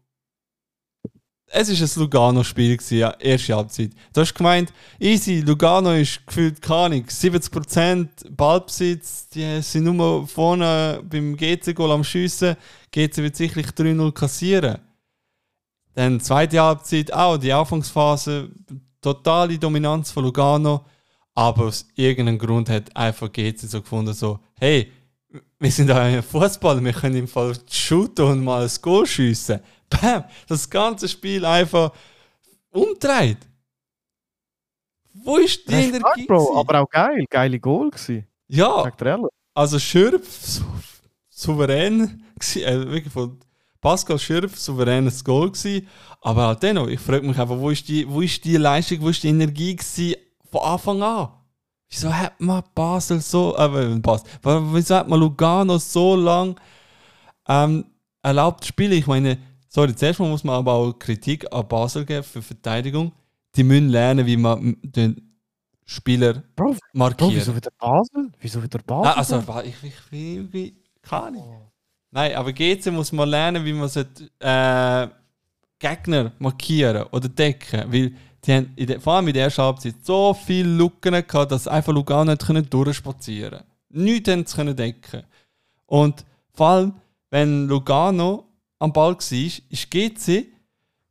es ist ein Lugano-Spiel ja, erste Halbzeit. Du hast gemeint, easy, Lugano ist gefühlt keine Ahnung, 70% Ballbesitz, die sind nur vorne beim GC-Goal am Schiessen. GC wird sicherlich 3-0 kassieren. Dann zweite Halbzeit auch, die Anfangsphase, totale Dominanz von Lugano. Aber aus irgendeinem Grund hat einfach GC so gefunden, so, hey, wir sind ein Fußball, wir können im Fall shooten und mal ein Goal schiessen. Bam! Das ganze Spiel einfach umdreht. Wo ist die Respekt, Energie? Bro, gewesen? aber auch geil. Geile Goal gewesen. ja, also Schürpf sou souverän, äh, wirklich von Pascal Schürpf souveränes Goal gsi, aber halt dennoch, ich frage mich einfach, wo ist die, wo ist die Leistung, wo ist die Energie gsi von Anfang an? Wieso hat man Basel so, äh, Basel, wieso hat man Lugano so lang ähm, erlaubt zu spielen? Ich meine, sorry, zuerst mal muss man aber auch Kritik an Basel geben für Verteidigung. Die müssen lernen, wie man den Spieler Bro, Bro, markiert. wieso wieder Basel? Wieso wieder Basel? Ah, also, ich, ich, ich, ich, keine Ahnung. Nein, aber GC muss man lernen, wie man sollte, äh, Gegner markieren oder decken. Weil die haben in der, vor allem in der ersten Halbzeit so viele Lücken gehabt, dass einfach Lugano nicht können durchspazieren konnte. Nichts haben sie können decken. Und vor allem, wenn Lugano am Ball war, ist GC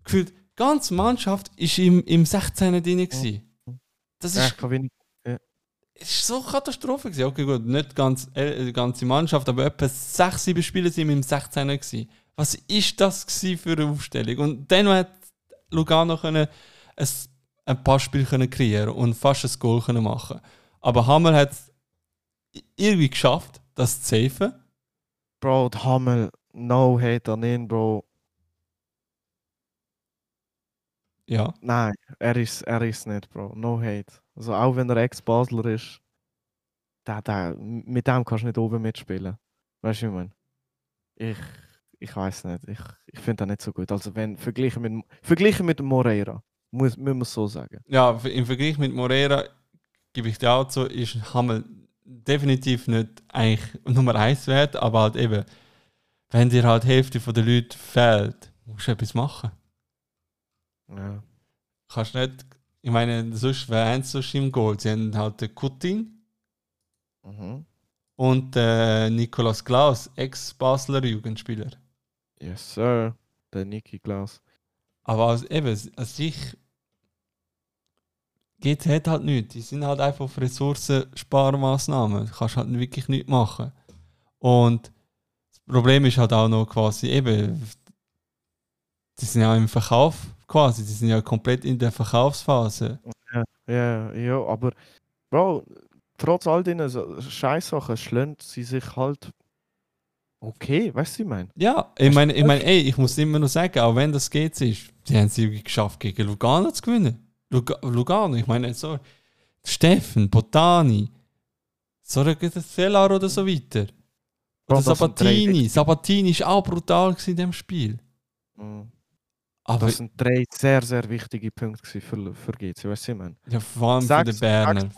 gefühlt, die ganze Mannschaft ist im, im 16er drin. gewesen. Das ja, ist es war so eine Katastrophe. Gewesen. Okay, gut, nicht ganz, äh, die ganze Mannschaft, aber etwa 6, 7 Spieler sind im 16er. Gewesen. Was ist das für eine Aufstellung? Und dann hat Lugano können ein, ein paar Spiele können kreieren und fast ein Goal können machen. Aber Hammer hat es irgendwie geschafft, das zu safen. Bro, Hamel, no hate an ihn, Bro. Ja. Nein, er ist, er ist nicht, Bro. No hate. Also auch wenn er Ex-Basler ist, der, der, mit dem kannst du nicht oben mitspielen. Weißt du, ich meine? Ich, ich weiß nicht. Ich, ich finde das nicht so gut. Also wenn verglichen mit, verglichen mit Moreira, muss, man so sagen. ja, im Vergleich mit Morera gebe ich dir auch zu, ist Hammer definitiv nicht eigentlich Nummer 1 wert, aber halt eben, wenn dir halt die Hälfte der Leute fehlt, musst du etwas machen. Ja. Kannst nicht, ich meine, sonst wäre eins sonst im Goal. Sie haben halt den Kutin Mhm. und äh, Nikolaus Klaus, Ex-Basler Jugendspieler. Yes, sir. Der Niki Klaus. Aber als, eben, als ich GT hat halt nichts. Die sind halt einfach auf Ressourcensparmaßnahmen. Du kannst halt wirklich nichts machen. Und das Problem ist halt auch noch quasi eben, die sind ja im Verkauf quasi, die sind ja komplett in der Verkaufsphase. Ja, ja, aber Bro, trotz all diesen Scheißsachen schlönt sie sich halt okay, weißt du, ich meine? Ja, ich meine, ich meine, ey, ich muss immer noch sagen, auch wenn das geht ist, die haben es irgendwie geschafft, gegen Lugano zu gewinnen. Luga Lugano, ich meine, so, Steffen, Botani, so Fellar oder so weiter. Bro, Oder drei Sabatini. Sabatini war auch brutal in dem Spiel. Mhm. Aber Das sind drei sehr, sehr wichtige Punkte für, für GC, weißt du, meine? ja, vor allem für den Berner.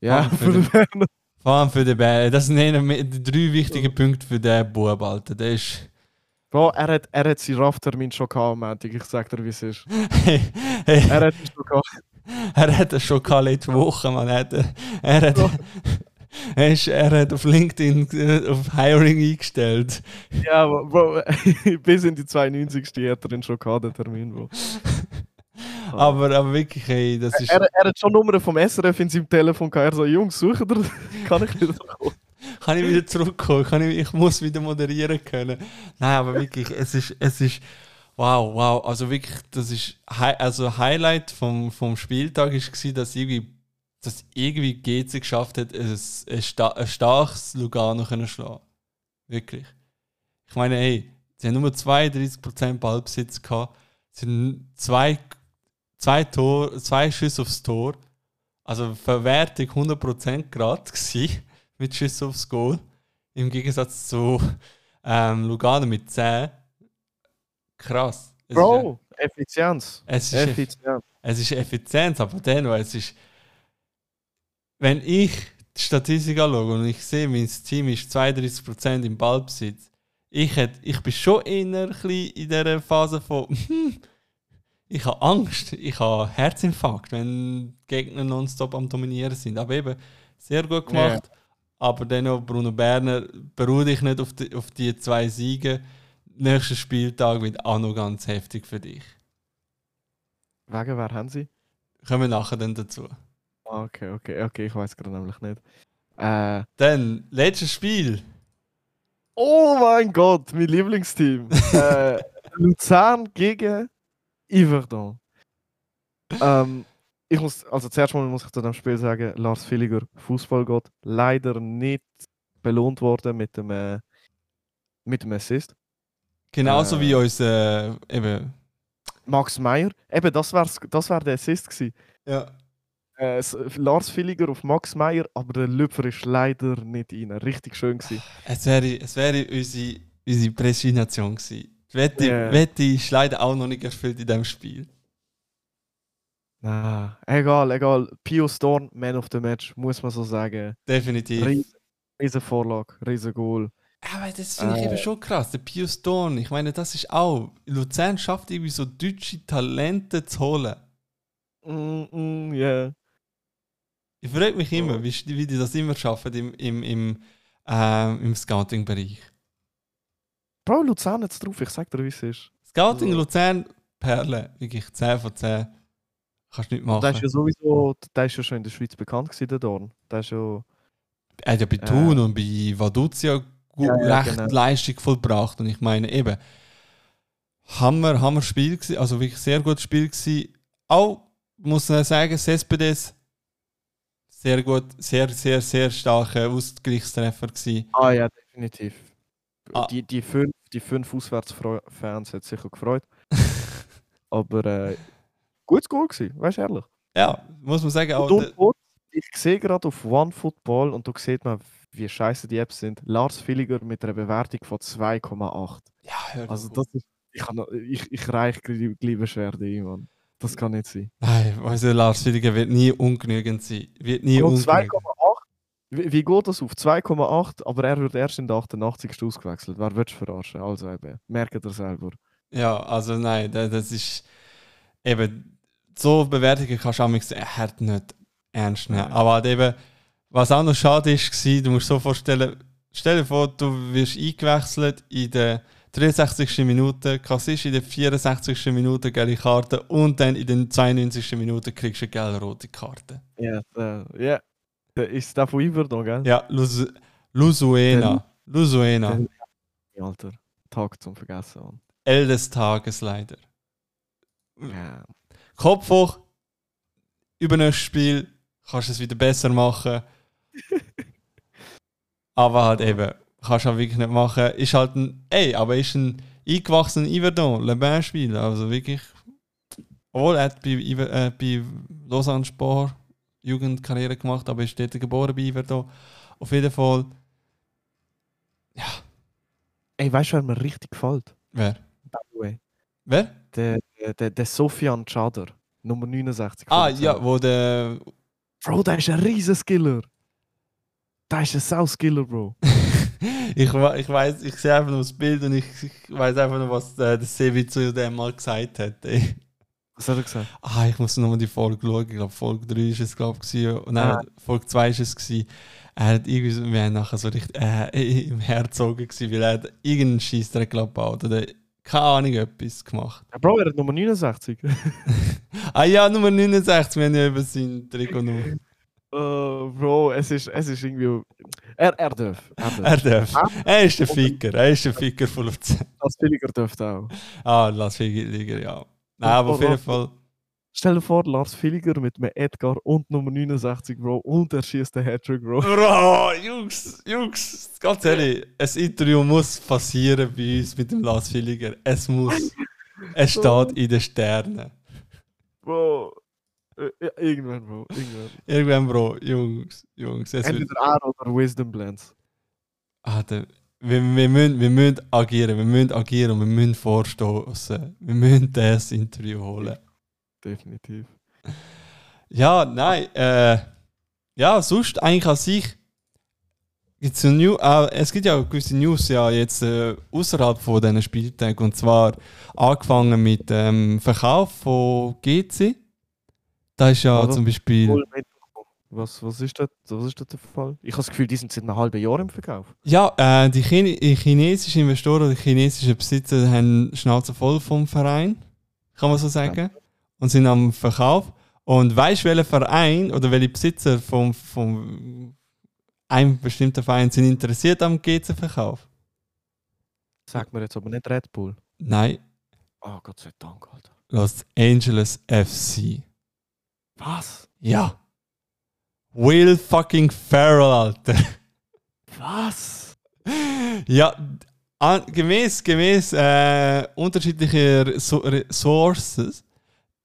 Ja, für den Werner. Vor allem für den Bär. Das sind drei wichtigen Punkte für den Bub, Alter. Der ist. Bro, er hat, er hat seinen RAF-Termin schon gehabt am Montag. Ich sag dir, wie es ist. Hey, hey, Er hat ihn schon gehabt. er hat das schon gehabt letzte Woche, man. Er hat, er hat, er, ist, er hat auf LinkedIn äh, auf Hiring eingestellt. Ja, Bro, bis in die 92. hat er ihn schon gehabt, den Termin, Bro. Aber, aber wirklich, hey, das ist. Er, er hat schon Nummern vom SRF in seinem Telefon gehabt. Er so, Jungs, suchen ihr, kann ich wieder kommen? Kann ich wieder zurückkommen? Kann ich, ich muss wieder moderieren können. Nein, aber wirklich, es ist, es ist, wow, wow. Also wirklich, das ist, also Highlight vom, vom Spieltag ist gewesen, dass irgendwie, dass irgendwie GC geschafft hat, ein, ein, sta ein starkes Lugano können schlagen. Wirklich. Ich meine, hey, sie haben nur 32% Ballbesitz gehabt, sie haben zwei, zwei, Tor, zwei Schüsse aufs Tor, also Verwertung 100% gerade mit Schüssen aufs Goal. Im Gegensatz zu ähm, Lugano mit 10. Krass. Es Ist, Bro, Effizienz. es, ist, Effizienz. es ist Effizienz, aber dennoch, es ist. Wenn ich die Statistik anschaue und ich sehe, mein Team ist 32% im Ballbesitz, ich, hätt, ich bin schon eher ein in dieser Phase von. hm, ich habe Angst, ich habe Herzinfarkt, wenn Gegner nonstop am Dominieren sind. Aber eben, sehr gut gemacht. Aber dennoch, Bruno Berner, beruhe dich nicht auf die, auf die zwei Siege. Nächster Spieltag wird auch noch ganz heftig für dich. Wegen wer haben sie? Kommen wir nachher dann dazu. Ah, Okay, okay, okay, ich weiß gerade nämlich nicht. Äh, Dann, letztes Spiel. oh mein Gott, mein Lieblingsteam. äh, Luzern gegen Yverdon. Ähm, ich muss, also zuerst mal muss ich zu dem Spiel sagen, Lars Villiger, Fußballgott, leider nicht belohnt worden mit dem, äh, mit dem Assist. Genauso Äh. wie unser, eben, Max Meyer, eben das wäre das wär der Assist gewesen. ja. Äh, Lars Villiger auf Max Meyer, aber der Lüpfer ist leider nicht rein. Richtig schön gewesen. Es wäre, es wäre unsere, unsere Präsignation gewesen. Die Wette, Ja. Wette ist leider auch noch nicht erfüllt in diesem Spiel. Ah, egal, egal. Pius Dorn, Man of the Match, muss man so sagen. Definitiv. Riesen, riesen Vorlage, riesen Goal. Aber das finde ich Äh. eben schon krass. Der Pius Dorn, ich meine, das ist auch. Luzern schafft irgendwie so deutsche Talente zu holen. Mm, mm, yeah. Ich frage mich immer, Ja. wie, wie die das immer schaffen im, im, im, ähm, im Scouting-Bereich. Bro, Luzern jetzt drauf, ich sag dir, wie es ist. Scouting Ja. Luzern, Perle, wirklich 10 von 10. Kannst du nicht machen. Der ist ja sowieso, der ist ja schon in der Schweiz bekannt gewesen, der Dorn. Der ist ja... er hat ja bei Äh. Thun und bei Vaduzia Ja, ja, recht genau. Leistung vollbracht. Und ich meine eben, Hammer, Hammer Spiel gewesen, also wirklich sehr gutes Spiel gewesen. Auch, muss man sagen, Cespedes, sehr gut, sehr, sehr, sehr starker Ausgleichstreffer gewesen. Ah ja, definitiv. Ah. Die, die fünf, die fünf Auswärtsfans hat sicher gefreut. Aber äh, gutes Goal gewesen, weißt du ehrlich. Ja, muss man sagen, auch Und, ich sehe gerade auf OneFootball und da sieht man, wie scheiße die Apps sind. Lars Villiger mit einer Bewertung von 2,8. ja, hör Also das ist, ich, kann, ich, ich reiche gleich Beschwerde ein, Mann. Das kann nicht sein. Nein, also Lars Williger wird nie ungenügend sein. Wird nie Und ungenügend. 2,8? Wie, wie geht das auf 2,8? Aber er wird erst in der 88. ausgewechselt. Wer du verarschen? Also eben, merkt ihr selber. Ja, also nein, da- das ist eben so Bewertungen kannst du auch nicht ernst nehmen. Aber halt eben, was auch noch schade ist, war, du musst dir so vorstellen, stell dir vor, du wirst eingewechselt in der 63. Minute, kassierst in der 64. Minute gelbe Karte und dann in der 92. Minute kriegst du eine gelbe rote Karte. Ja, äh, ja. Der ist der von Iverdon, gell? Ja, Lus Lusuena. Lusuena. Alter, Tag zum Vergessen. Mann. L des Tages leider. Ja. Kopf hoch, übernächstes Spiel kannst du es wieder besser machen. aber halt eben, kannst du halt wirklich nicht machen. Ist halt ein, ey, aber ist ein eingewachsener Iverdon, Le Bain-Spieler. Also wirklich, obwohl er hat bei, äh, bei Lausanne Sport Jugendkarriere gemacht, aber ist dort geboren bei Iverdon. Auf jeden Fall, Ey, weißt du, wer mir richtig gefällt? wer? Way. Wer? Der, der, der Sofian Chader, Nummer 69. von Ah, ja, wo der Bro, der ist ein riesen Skiller. Der ist ein Sau-Skiller, Bro. ich, ich weiß, ich sehe einfach nur das Bild und ich, ich weiß einfach nur, was äh, der Sebi zu dem mal gesagt hat. Ey. Was hat er gesagt? Ah, ich muss nochmal die Folge schauen. Ich glaube, Folge 3 ist es, glaube ich. Und Nein, Ah. Folge 2 ist es. Gewesen. Er hat irgendwie, wir haben nachher so richtig äh, im Herz gezogen, gewesen, weil er hat irgendeinen Scheissdreck gebaut oder keine Ahnung, etwas gemacht. Ja, Bro, er hat Nummer 69. Ah ja, Nummer 69, wir haben ja über sein Trikot noch. Oh, Bro, es ist, es ist irgendwie. Er, er darf. Er darf. Er darf. Er ist der Ficker. Er ist der Ficker voll auf 10. Als Billiger dürfte auch. Ah, Lars Ficker, ja. Nein, aber auf jeden Fall. Stell dir vor, Lars Villiger mit einem Edgar und Nummer 69, Bro. Und er schießt den Hattrick, Bro. Bro, Jungs, Jungs, ganz ehrlich, ein Interview muss passieren bei uns mit dem Lars Villiger. Es muss. Es steht in den Sternen. Bro. Äh, ja, irgendwann, Bro. Irgendwann. Irgendwann, Bro, Jungs, Jungs, es wird. Entweder er oder Wisdom Blends. Ah, der, wir, wir, müssen, wir müssen agieren, wir müssen agieren und wir müssen vorstoßen. Wir müssen das Interview holen. Definitiv. Ja, nein, äh, ja, sonst eigentlich an sich gibt's ja New, äh, es gibt ja gewisse News ja jetzt äh, außerhalb von diesen Spieltagen und zwar angefangen mit dem Verkauf von GC. Da ist ja Also, zum Beispiel. Was, was, ist das, was ist das der Fall? Ich habe das Gefühl, die sind seit einem halben Jahr im Verkauf. ja äh, die, Chine chinesischen Investoren oder die chinesischen Besitzer haben Schnauze voll vom Verein, kann man so sagen, und sind am Verkauf. Und weißt du, welcher Verein oder welche Besitzer vom, vom einem bestimmten Verein sind interessiert am GC-Verkauf? Sagt mir jetzt aber nicht Red Bull. Nein, Oh, Gott sei Dank, Alter. Los Angeles FC. Was? Ja. Will fucking Farrell, Alter. Was? Ja, gemäß, gemäß äh, unterschiedlicher so Sources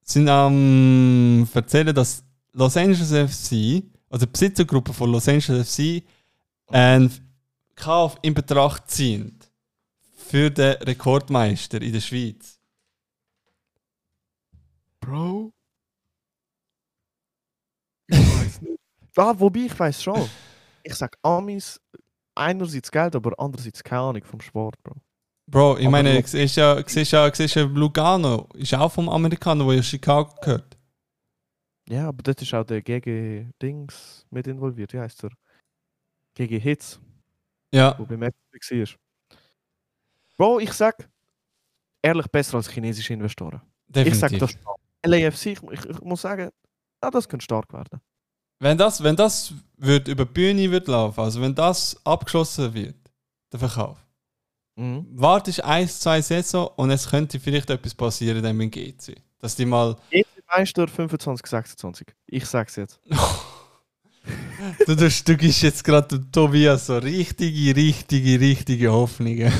sind am erzählen, dass Los Angeles FC, also die Besitzergruppe von Los Angeles FC, einen Kauf in Betracht ziehen für den Rekordmeister in der Schweiz. Bro? Ich weiß nicht. Ah, wobei, ich weiß schon. Ich sag Amis, einerseits Geld, aber andererseits keine Ahnung vom Sport, Bro. Bro, ich Aber meine, du siehst ja, siehst ja, siehst ja Lugano, ist auch vom Amerikaner, der in Chicago gehört. Ja, aber dort ist auch der GG Dings mit involviert. Wie heißt er? GG Hits, Ja, wo beim FCB war. Bro, ich sag ehrlich besser als chinesische Investoren. definitiv. Ich sag das stark. LAFC, ich, ich, ich muss sagen, ja, das könnte stark werden. Wenn das, wenn das wird über die Bühne wird laufen, also wenn das abgeschlossen wird, der Verkauf, Mhm. wartest ein, zwei Saison und es könnte vielleicht etwas passieren dann mit GC. Dass die mal. GC Meister 25, 26. Ich sag's jetzt. du, du, du gibst jetzt gerade Tobias so richtige, richtige, richtige Hoffnungen.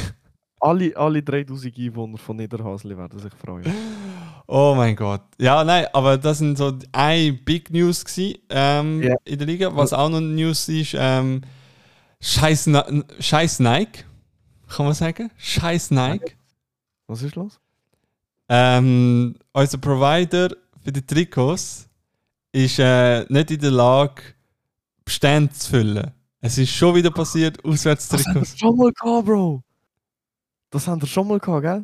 Alle, alle 3000 Einwohner von Niederhasli werden sich freuen. Oh mein Gott. Ja, nein, aber das sind so ein Big News gewesen, ähm, Ja. in der Liga. Was auch noch News ist, ähm, scheiß, scheiß Nike. Kann man sagen? Scheiß Nike. Was ist los? Ähm, unser Provider für die Trikots ist äh, nicht in der Lage, Bestände zu füllen. Es ist schon wieder passiert, Das haben wir schon mal gehabt, Bro. Das haben wir schon mal gehabt, gell?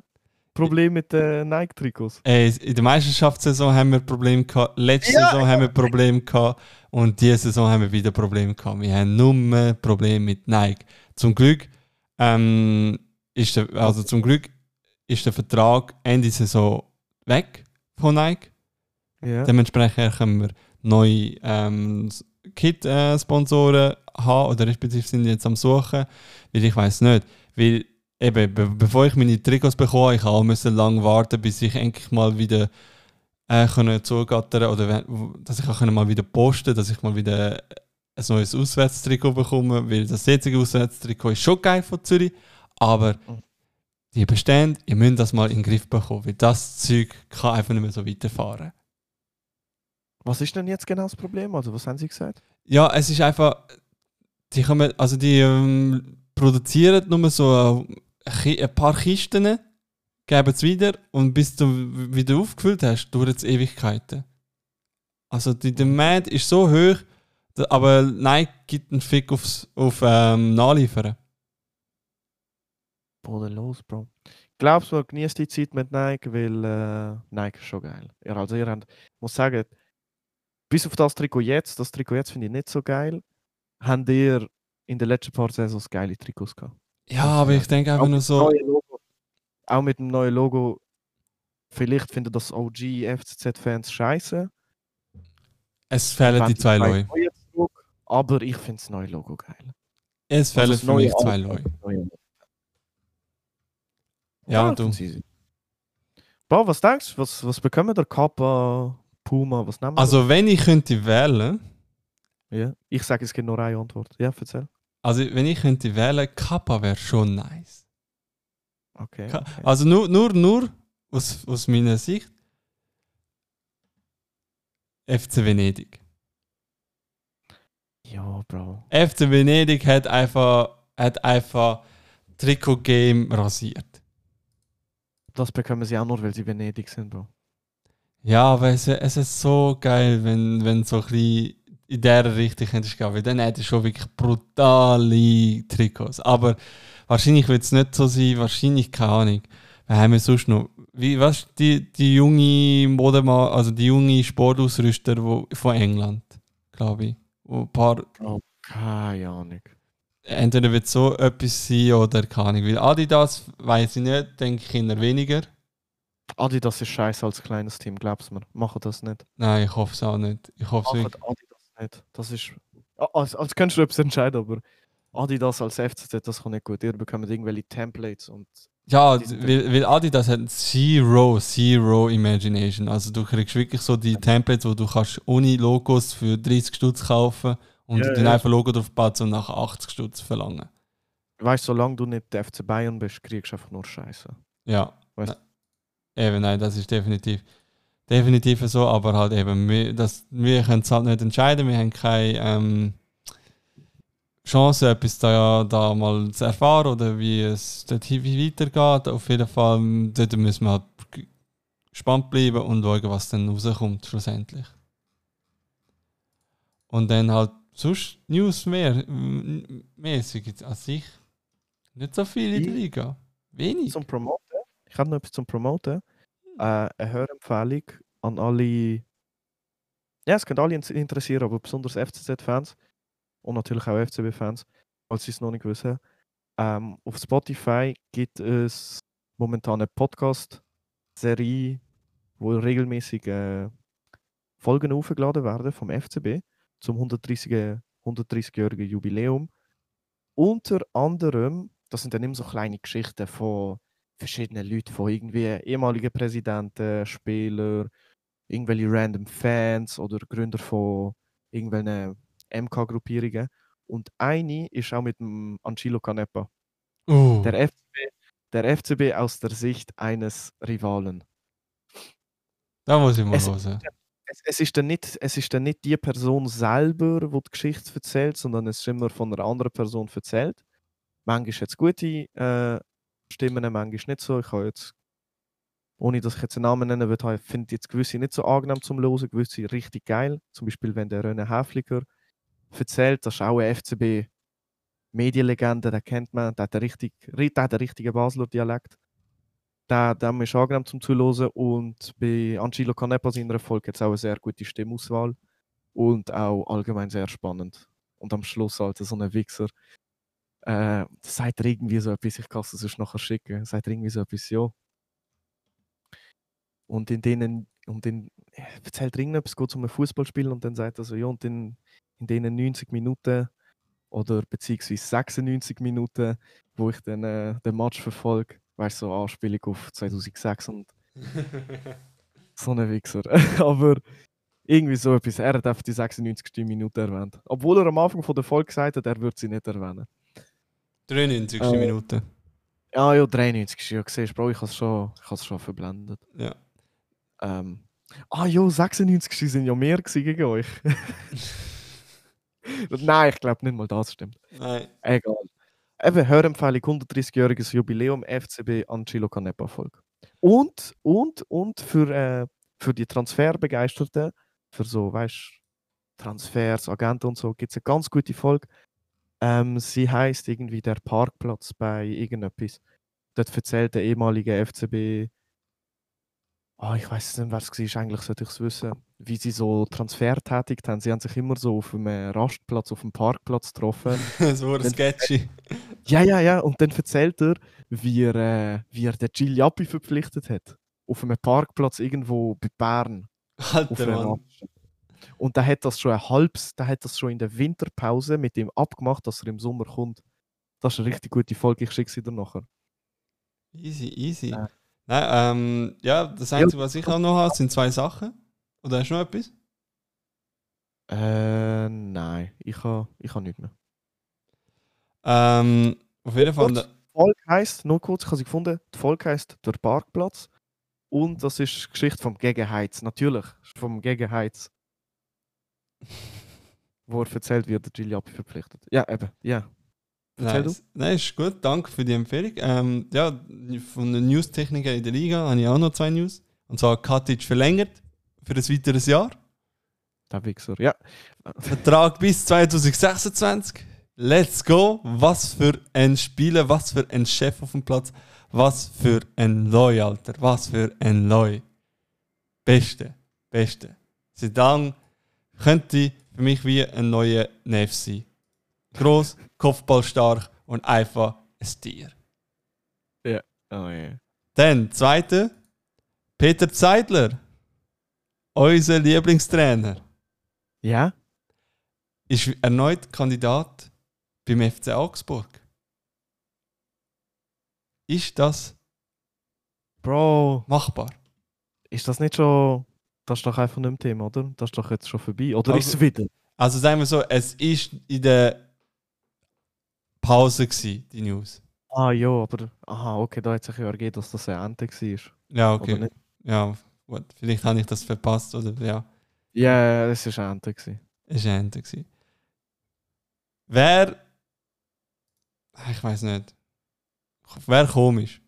Problem mit den Nike-Trikots. In der Meisterschaftssaison haben wir Probleme gehabt, letzte Ja, Saison haben wir Probleme gehabt und diese Saison haben wir wieder Probleme gehabt. Wir haben nur Probleme mit Nike. Zum Glück ähm, ist der, also zum Glück ist der Vertrag Ende Saison weg von Nike. Ja. Dementsprechend können wir neue ähm, Kit-Sponsoren haben oder respektive sind jetzt am Suchen, weil ich weiß nicht, weil eben, be bevor ich meine Trikots bekomme, ich auch müssen lang warten, bis ich endlich mal wieder äh, können zugattern oder dass ich auch können mal wieder posten, dass ich mal wieder ein neues Auswärtstrikot bekomme, weil das jetzige Auswärtstrikot ist schon geil von Zürich, aber Mhm. die Bestände, ihr müsst das mal in den Griff bekommen, weil das Zeug kann einfach nicht mehr so weiterfahren. Was ist denn jetzt genau das Problem? Also, was haben Sie gesagt? Ja, es ist einfach, die kommen, also die ähm, produzieren nur so ein, ein paar Kisten, geben es wieder und bis du wieder aufgefüllt hast, dauert es Ewigkeiten. Also die Demand ist so hoch, aber Nike gibt einen Fick aufs, auf ähm, Nachliefern. Bodenlos, Bro. Glaubst du, genießt die Zeit mit Nike, weil äh, Nike ist schon geil. Ja, also ihr habt, ich muss sagen, bis auf das Trikot jetzt, das Trikot jetzt finde ich nicht so geil, habt ihr in den letzten paar Saisons geile Trikots gehabt. Ja, aber ich denke einfach Auch nur so. Auch mit dem neuen Logo. Vielleicht finden das OG FCZ-Fans scheiße. Es fehlen die zwei Leute. Aber ich finde das neue Logo geil. Es fehlen Also für mich zwei Leute. Ja, ich du. Bro, was denkst du? Was, was bekommen der Kappa, Puma, was nehmen wir? Also wenn ich könnte wählen, ja. Ich sage, es gibt nur eine Antwort. Ja, erzähl. also wenn ich könnte wählen, Kappa wäre schon nice. Okay. Ka- okay. Also nur, nur, nur aus, aus meiner Sicht FC Venedig. Ja, Bro. FC Venedig hat einfach, hat einfach Trikot-Game rasiert. Das bekommen sie auch nur, weil sie Venedig sind, Bro. Ja, aber es, es ist so geil, wenn, wenn so ein bisschen in dieser Richtung könntest gehen, weil dann hättest du schon wirklich brutale Trikots. Aber wahrscheinlich wird es nicht so sein, wahrscheinlich keine Ahnung. Wir haben wir sonst noch, wie, was, die, die junge Modemal, also die junge Sportausrüster wo, von England, glaube ich. Wo ein paar, Keine Ahnung. entweder wird so etwas sein oder keine Ahnung. Weil Adidas weiß ich nicht, denke ich eher weniger. Adidas ist scheiße als kleines Team, glaubst du mir. Machen das nicht. Nein, ich hoffe es auch nicht. Ich hoffe es wirklich. Adidas nicht. Das ist. Als, als könntest du etwas entscheiden, aber Adidas als FCZ, das kommt nicht gut. Ihr bekommt irgendwelche Templates und. Ja, weil, weil Adidas hat Zero, Zero Imagination. Also du kriegst wirklich so die Templates, wo du kannst ohne Logos für 30 Stutz kaufen und Ja, dann ja. einfach Logo drauf und nach 80 Stutz verlangen. Weißt du, solange du nicht der FC Bayern bist, kriegst du einfach nur Scheiße. Ja. Weißt- Na- Eben, nein, das ist definitiv, definitiv so, aber halt eben, wir, das, wir können es halt nicht entscheiden, wir haben keine ähm, Chance, etwas da, da mal zu erfahren oder wie es dort weitergeht. Auf jeden Fall, dort müssen wir halt gespannt bleiben und schauen, was dann rauskommt schlussendlich. Und dann halt sonst News mehr, mäßig an sich. Nicht so viel in der Liga. Wenig. Zum Promoten. Ich habe noch etwas zum Promoten. Äh, eine Hörempfehlung an alle. Ja, es könnte alle in- interessieren, aber besonders FCZ-Fans und natürlich auch FCB-Fans, falls sie es noch nicht wissen. Ähm, auf Spotify gibt es momentan eine Podcast-Serie, wo regelmäßig äh, Folgen aufgeladen werden vom FCB zum 130 130-jährigen Jubiläum. Unter anderem, das sind dann immer so kleine Geschichten von verschiedenen Leuten, von irgendwie ehemaligen Präsidenten, Spielern, irgendwelche random Fans oder Gründer von irgendwelchen MK-Gruppierungen. Und eine ist auch mit dem Angelo Canepa. Uh, Der FCB, der FCB aus der Sicht eines Rivalen. da muss ich mal Es- hören. Es, es, ist dann nicht, es ist dann nicht die Person selber, die die Geschichte erzählt, sondern es ist immer von einer anderen Person erzählt. Manchmal hat es gute äh, Stimmen, manchmal nicht so. Ich habe jetzt, ohne dass ich jetzt einen Namen nennen würde, finde ich jetzt gewisse nicht so angenehm zum Hören, gewisse richtig geil. Zum Beispiel, wenn der René Häfliger erzählt, das ist auch ein FCB Medienlegende, den kennt man, der hat einen, richtig, ri- der hat einen richtigen Basler Dialekt. Der, der ist angenehm zum Zuhören und bei Angelo Canepa seiner Folge hat es auch eine sehr gute Stimmauswahl und auch allgemein sehr spannend. Und am Schluss halt so ein Wichser, äh, sagt er irgendwie so etwas, ich kann es sonst nachher schicken, sagt er irgendwie so etwas, ja. Und in denen, und in, er erzählt er irgendetwas, geht um ein Fußballspiel und dann sagt er so, ja, und in, in denen 90 Minuten oder beziehungsweise 96 Minuten, wo ich dann äh, den Match verfolge, weißt du, so Anspielung auf 2006 und so ein Wichser. Aber irgendwie so etwas. Er hat einfach die 96. Minute erwähnt. Obwohl er am Anfang von der Folge gesagt hat, er würde sie nicht erwähnen. 93. Äh, Minute. Ja, ja, 93. Ja, siehst Bro, ich habe es schon, ich schon verblendet. Ja. Ähm, ah, ja, 96. sind ja mehr gegen euch. Nein, ich glaube nicht mal das stimmt. Nein. Egal. Eben, Hörempfehlung, 130-jähriges Jubiläum, FCB Angelo Canepa Folge. Und, und, und für, äh, für die Transferbegeisterten, für so, weißt Transfers, Agenten und so, gibt es eine ganz gute Folge. Ähm, sie heißt irgendwie der Parkplatz bei irgendetwas. Dort erzählt der ehemalige FCB, oh, ich weiß nicht, wer es war, eigentlich sollte ich es wissen, wie sie so Transfer tätigt haben. Sie haben sich immer so auf einem Rastplatz, auf einem Parkplatz getroffen. das wurde sketchy. Ja, ja, ja. Und dann erzählt er, wie er, äh, wie er den Giuliappi verpflichtet hat. Auf einem Parkplatz irgendwo bei Bern. Alter Mann. Und der hat das schon ein halbes, der hat das schon in der Winterpause mit ihm abgemacht, dass er im Sommer kommt. Das ist eine richtig gute Folge, ich schicke sie dir nachher. Easy, easy. Ja. Nein, ähm, ja, das Einzige, was ich auch noch habe, sind zwei Sachen. Oder hast du noch etwas? Äh, nein, ich habe ich ha nichts mehr. Ähm, auf jeden Fall. Kurz, Die Folge heisst, nur kurz, ich habe sie gefunden, die Folge heisst Der Parkplatz. Und das ist die Geschichte vom Gegenheiz. Natürlich, vom Gegenheiz. Wo er erzählt, wie er den Giuliappi verpflichtet. Ja, eben, ja. Erzähl. Nein, ist gut, danke für die Empfehlung. Ähm, ja, von den News-Technikern in der Liga habe ich auch noch zwei News. Und zwar Katic verlängert für ein weiteres Jahr. du. Der Wichser, ja. Vertrag bis 2026. Let's go. Was für ein Spieler, was für ein Chef auf dem Platz, was für ein Loy, Alter. Was für ein Loy. Beste, beste. Zidane könnte für mich wie ein neuer Neff sein. Groß, Kopfballstark und einfach ein Tier. Oh, ja. Dann, zweite, Peter Zeidler. Unser Lieblingstrainer. Ja? ist erneut Kandidat beim FC Augsburg. Ist das Bro, machbar? ist das nicht schon. Das ist doch einfach nicht mehr Thema, oder? Das ist doch jetzt schon vorbei. Oder Also- ist es wieder? Also sagen wir so, es ist in der Pause gewesen, die News. Ah, ja, aber. Aha, okay, da hat sich ja ergeben, dass das ein Ente war. Ja, okay. nicht? Ja, gut. Vielleicht habe ich das verpasst oder ja, Ja, es war ein Ente. gewesen. ist ein Ende. Wer, ich weiß nicht, wäre komisch.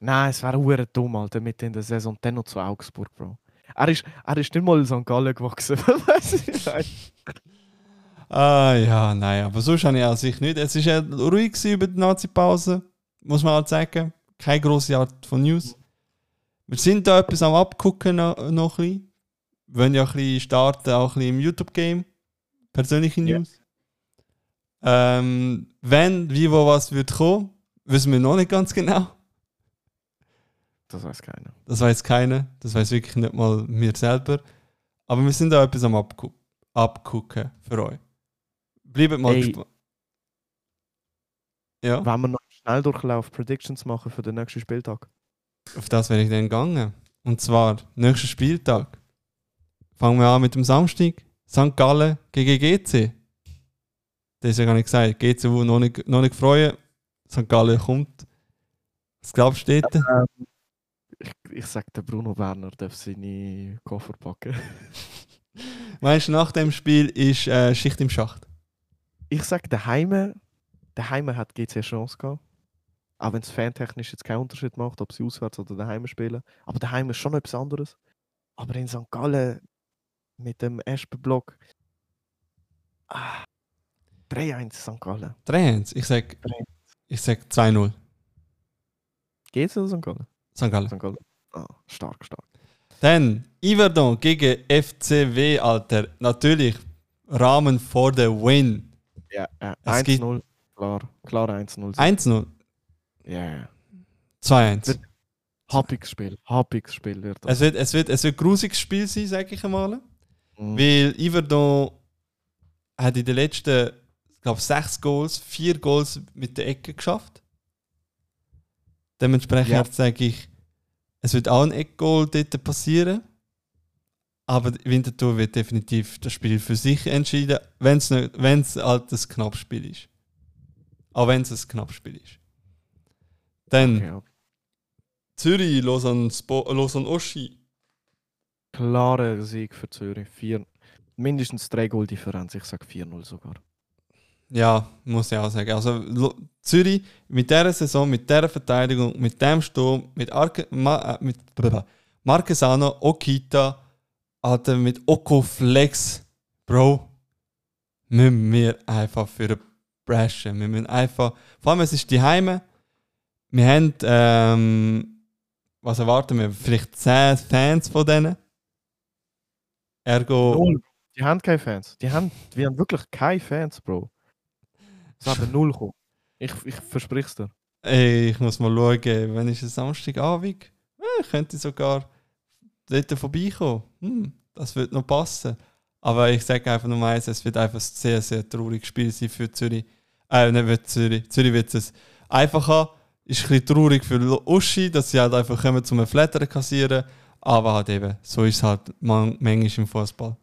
Nein, es wäre hure dumm, Alter, mit in der Saison dann noch zu Augsburg, Bro. Er ist, er ist nicht mal in St. Gallen gewachsen. Weißt du, ich meine? Ah ja, nein, aber sonst habe ich an sich nicht. Es war ja ruhig über die Nazi-Pause, muss man halt sagen. Keine grosse Art von News. Wir sind da etwas am Abgucken noch, noch ein bisschen. Wir wollen ja ein bisschen starten, auch ein bisschen im YouTube-Game. Persönliche. News. Ähm, wenn, wie, wo, was wird kommen, wissen wir noch nicht ganz genau. Das weiß keiner. Das weiß keiner. Das weiß wirklich nicht mal wir selber. Aber wir sind da etwas am Abgu Abgucken für euch. Bleibt mal Ey. gespannt. Ja, Wenn wir noch schnell Durchlauf Predictions machen für den nächsten Spieltag. auf das wäre ich dann gegangen. Und zwar, nächster Spieltag. Fangen wir an mit dem Samstag. St. Gallen gegen GC. Das ist ja gar nicht gesagt. GC will noch nicht, noch nicht freuen. St. Gallen kommt. Was glaubst du dort? Ich, ich sag, der Bruno Werner darf seine Koffer packen. Meinst du, nach dem Spiel ist äh, Schicht im Schacht? Ich sag, der Heime, der Heime hat GC eine Chance gehabt. Auch wenn es fantechnisch jetzt keinen Unterschied macht, ob sie auswärts oder daheim spielen. Aber daheim ist schon etwas anderes. Aber in St. Gallen mit dem Espenblock. Ah, 3-1 St. Gallen. 3-1. Ich sag, 3-1. ich sag 2-0. Geht's oder St. Gallen? St. Gallen. St. Gallen. Ah, stark, stark. Dann Iverdon gegen FCW, Alter. Natürlich Rahmen for the win. Ja, ja. Es gibt- 1-0. Klar, klar 1-0. 1-0, Ja, ja. 2-1. Wird- Happiges Spiel. Happiges Spiel wird das. Es wird, es wird, es wird ein grusiges Spiel sein, sage ich einmal. Mhm. Weil Iverdon hat in den letzten, ich glaube, sechs Goals, vier Goals mit der Ecke geschafft. Dementsprechend Ja. sage ich, es wird auch ein Eckgoal dort passieren. Aber Winterthur wird definitiv das Spiel für sich entschieden, wenn es halt ein knappes Spiel ist. Auch wenn es ein knappes Spiel ist. Dann Okay, okay. Zürich, Lausanne, Spo Lausanne Oschi. Klarer Sieg für Zürich. Vier, mindestens drei Goal-Differenz. Ich sage 4-0 sogar. Ja, muss ich auch sagen. Also Zürich mit dieser Saison, mit dieser Verteidigung, mit dem Sturm, mit, Arke, Ma, äh, mit Marquesano, Okita, Alter, mit Oko Flex, Bro, müssen wir einfach für Brashen. Wir müssen einfach, vor allem es ist die Heime. Wir haben, ähm, was erwarten wir? Vielleicht 10 Fans von denen. Ergo. Null. Die haben keine Fans. Die haben, wir haben wirklich keine Fans, Bro. Es werden null kommen. Ich, ich versprich's dir. Ey, ich muss mal schauen, wenn ist es Samstagabend? Äh, könnte ich sogar dort vorbeikommen. Hm, das wird noch passen. Aber ich sage einfach nur eins, es wird einfach ein sehr, sehr trauriges Spiel sein für Zürich. Äh, nicht für Zürich. Zürich wird es einfach haben. Ist ein bisschen traurig für Uschi, dass sie halt einfach kommen zum Flattern kassieren. Aber halt eben, so ist es halt man, manchmal im Fußball.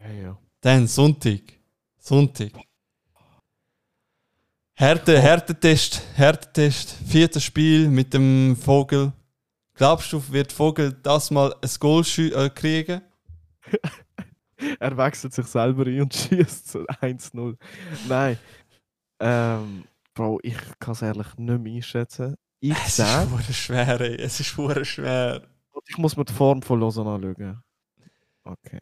Ja, ja. Dann Sonntag. Sonntag. Härte, Härtetest, Härtetest, viertes Spiel mit dem Vogel. Glaubst du, wird Vogel das mal ein Goal äh, kriegen? Er wechselt sich selber ein und schießt zu 1-0. Nein. Ähm, Bro, ich kann es ehrlich nicht mehr einschätzen. Ich Es ist sage, hure schwer, ey. Es ist schwer. ich muss mir die Form von Lausanne anschauen. Okay.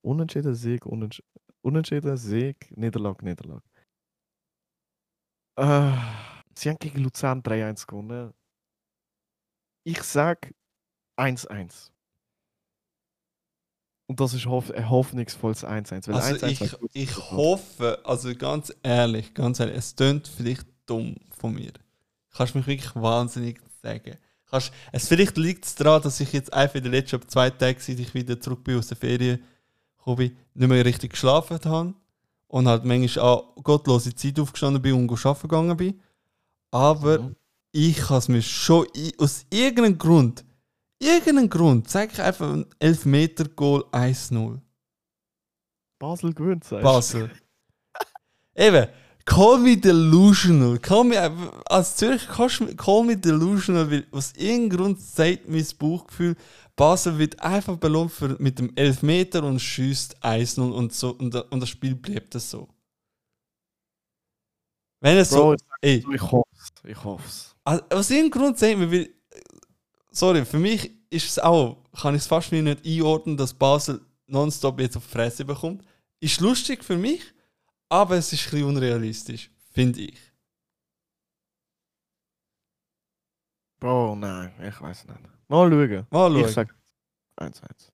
Unentschieden, Sieg, unentsch Unentschieden, Sieg, Niederlage, Niederlage. Äh, sie haben gegen Luzern 3-1 gewonnen. Ich sage 1-1. Und das ist hoff ein hoffnungsvolles 1-1. weil Also 1-1 ich, wäre gut ich gewesen. hoffe, also ganz ehrlich, ganz ehrlich, es tönt vielleicht dumm von mir. Kannst mich wirklich wahnsinnig sagen. Kannst, es vielleicht liegt es daran, dass ich jetzt einfach in den letzten zwei Tagen, seit ich wieder zurück bin aus der Ferien bin, nicht mehr richtig geschlafen habe und halt manchmal an gottlose Zeit aufgestanden bin und arbeiten gegangen bin. Aber Mhm. Ich kann es mir schon aus irgendeinem Grund, irgendeinem Grund, sage ich einfach ein Elfmeter-Goal 1-0. Basel gewinnt, sagst? Basel. Eben, call me delusional. Call me, als Zürich call me delusional, weil aus irgendeinem Grund sagt mein Bauchgefühl, Basel wird einfach belohnt für, mit dem Elfmeter und schießt 1-0 und, so, und, und das Spiel bleibt das so. Wenn es Bro, so. Ey, ich hoffe es. Ich hoffe es. also, aus irgendeinem Grund sagt man, weil, sorry, für mich ist es auch, kann ich es fast nicht einordnen, dass Basel nonstop jetzt auf die Fresse bekommt. Ist lustig für mich, aber es ist ein bisschen unrealistisch, finde ich. Bro, nein, ich weiß nicht. Mal schauen. Mal Ich schauen. sag 1-1.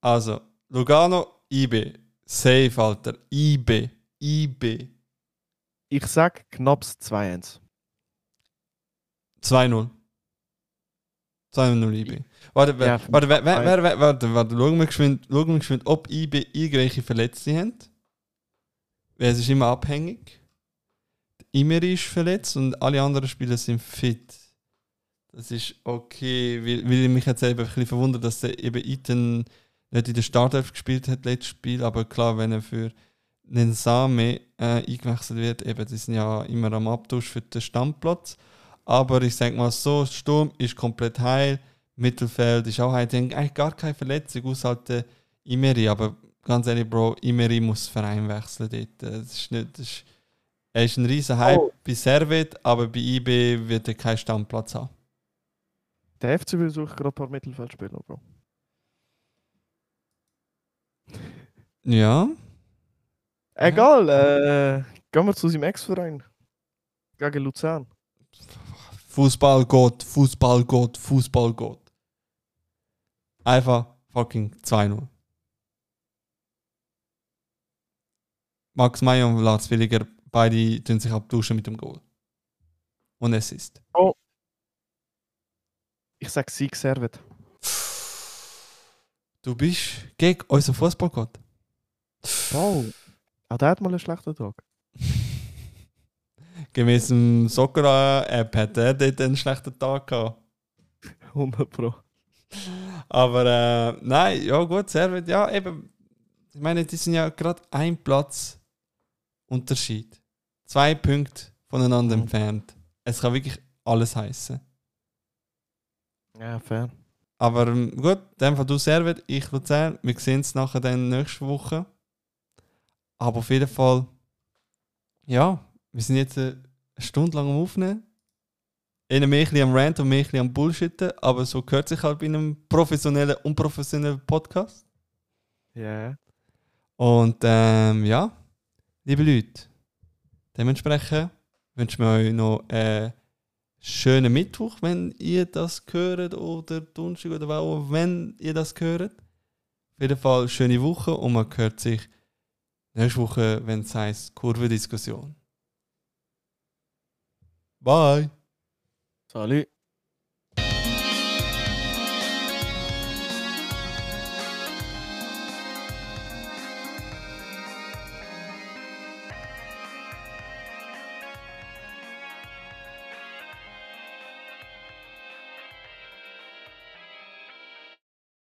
Also, Lugano, IB. Safe, Alter. IB. IB. Ich sag knappes 2-1. 2-0. 2-0 IB. Warte, Ja, warte, wer, wer, wer, warte, warte, schauen wir geschwind, schauen wir geschwind, ob IB irgendwelche Verletzte haben. Weil es ist immer abhängig. Imeri ist verletzt und alle anderen Spieler sind fit. Das ist okay, weil, weil ich mich jetzt eben ein bisschen verwundert, dass der eben Ethan nicht in der Startelf gespielt hat, letztes Spiel, aber klar, wenn er für den Same äh, eingewechselt wird, eben, die sind ja immer am Abtausch für den Stammplatz. Aber ich sag mal so, Sturm ist komplett heil, Mittelfeld ist auch heil, die haben eigentlich gar keine Verletzung, außer halt der Imeri, aber ganz ehrlich, Bro, Imeri muss den Verein wechseln dort. Das ist nicht, das ist, er ist ein riesen Hype Oh. bei Servet, aber bei IB wird er keinen Stammplatz haben. Der FCB sucht gerade ein paar Mittelfeldspieler, Bro. Ja, Egal, äh, gehen wir zu seinem Ex-Verein. Gegen Luzern. Fußballgott, Fußballgott, Fußballgott. Einfach fucking 2-0. Max Meyer und Lars Williger, beide tun sich abduschen mit dem Goal. Und es ist. Ich sag Sieg Servet. Du bist gegen unseren Fußballgott. Bro, auch der hat mal einen schlechten Tag. Gemäß dem Soccer-App hat er dort einen schlechten Tag gehabt. 100 Pro. Aber äh, nein, ja gut, Servet, ja eben. Ich meine, die sind ja gerade ein Platz Unterschied. Zwei Punkte voneinander Mhm. entfernt. Es kann wirklich alles heißen. Ja, fair. Aber ähm, gut, dann von du Servet, ich Luzern. Wir sehen es nachher dann nächste Woche. Aber auf jeden Fall, ja, wir sind jetzt äh, eine Stunde lang am Aufnehmen. eher mehr ein bisschen am Rant und mehr ein bisschen am Bullshitten, aber so gehört sich halt bei einem professionellen, unprofessionellen Podcast. Ja. Und ähm, ja, liebe Leute, dementsprechend wünschen wir euch noch einen schönen Mittwoch, wenn ihr das hört, oder Donnerstag oder auch, wenn ihr das hört. Auf jeden Fall schöne Woche und man hört sich nächste Woche, wenn es heisst Kurvendiskussion. Bye! Salut.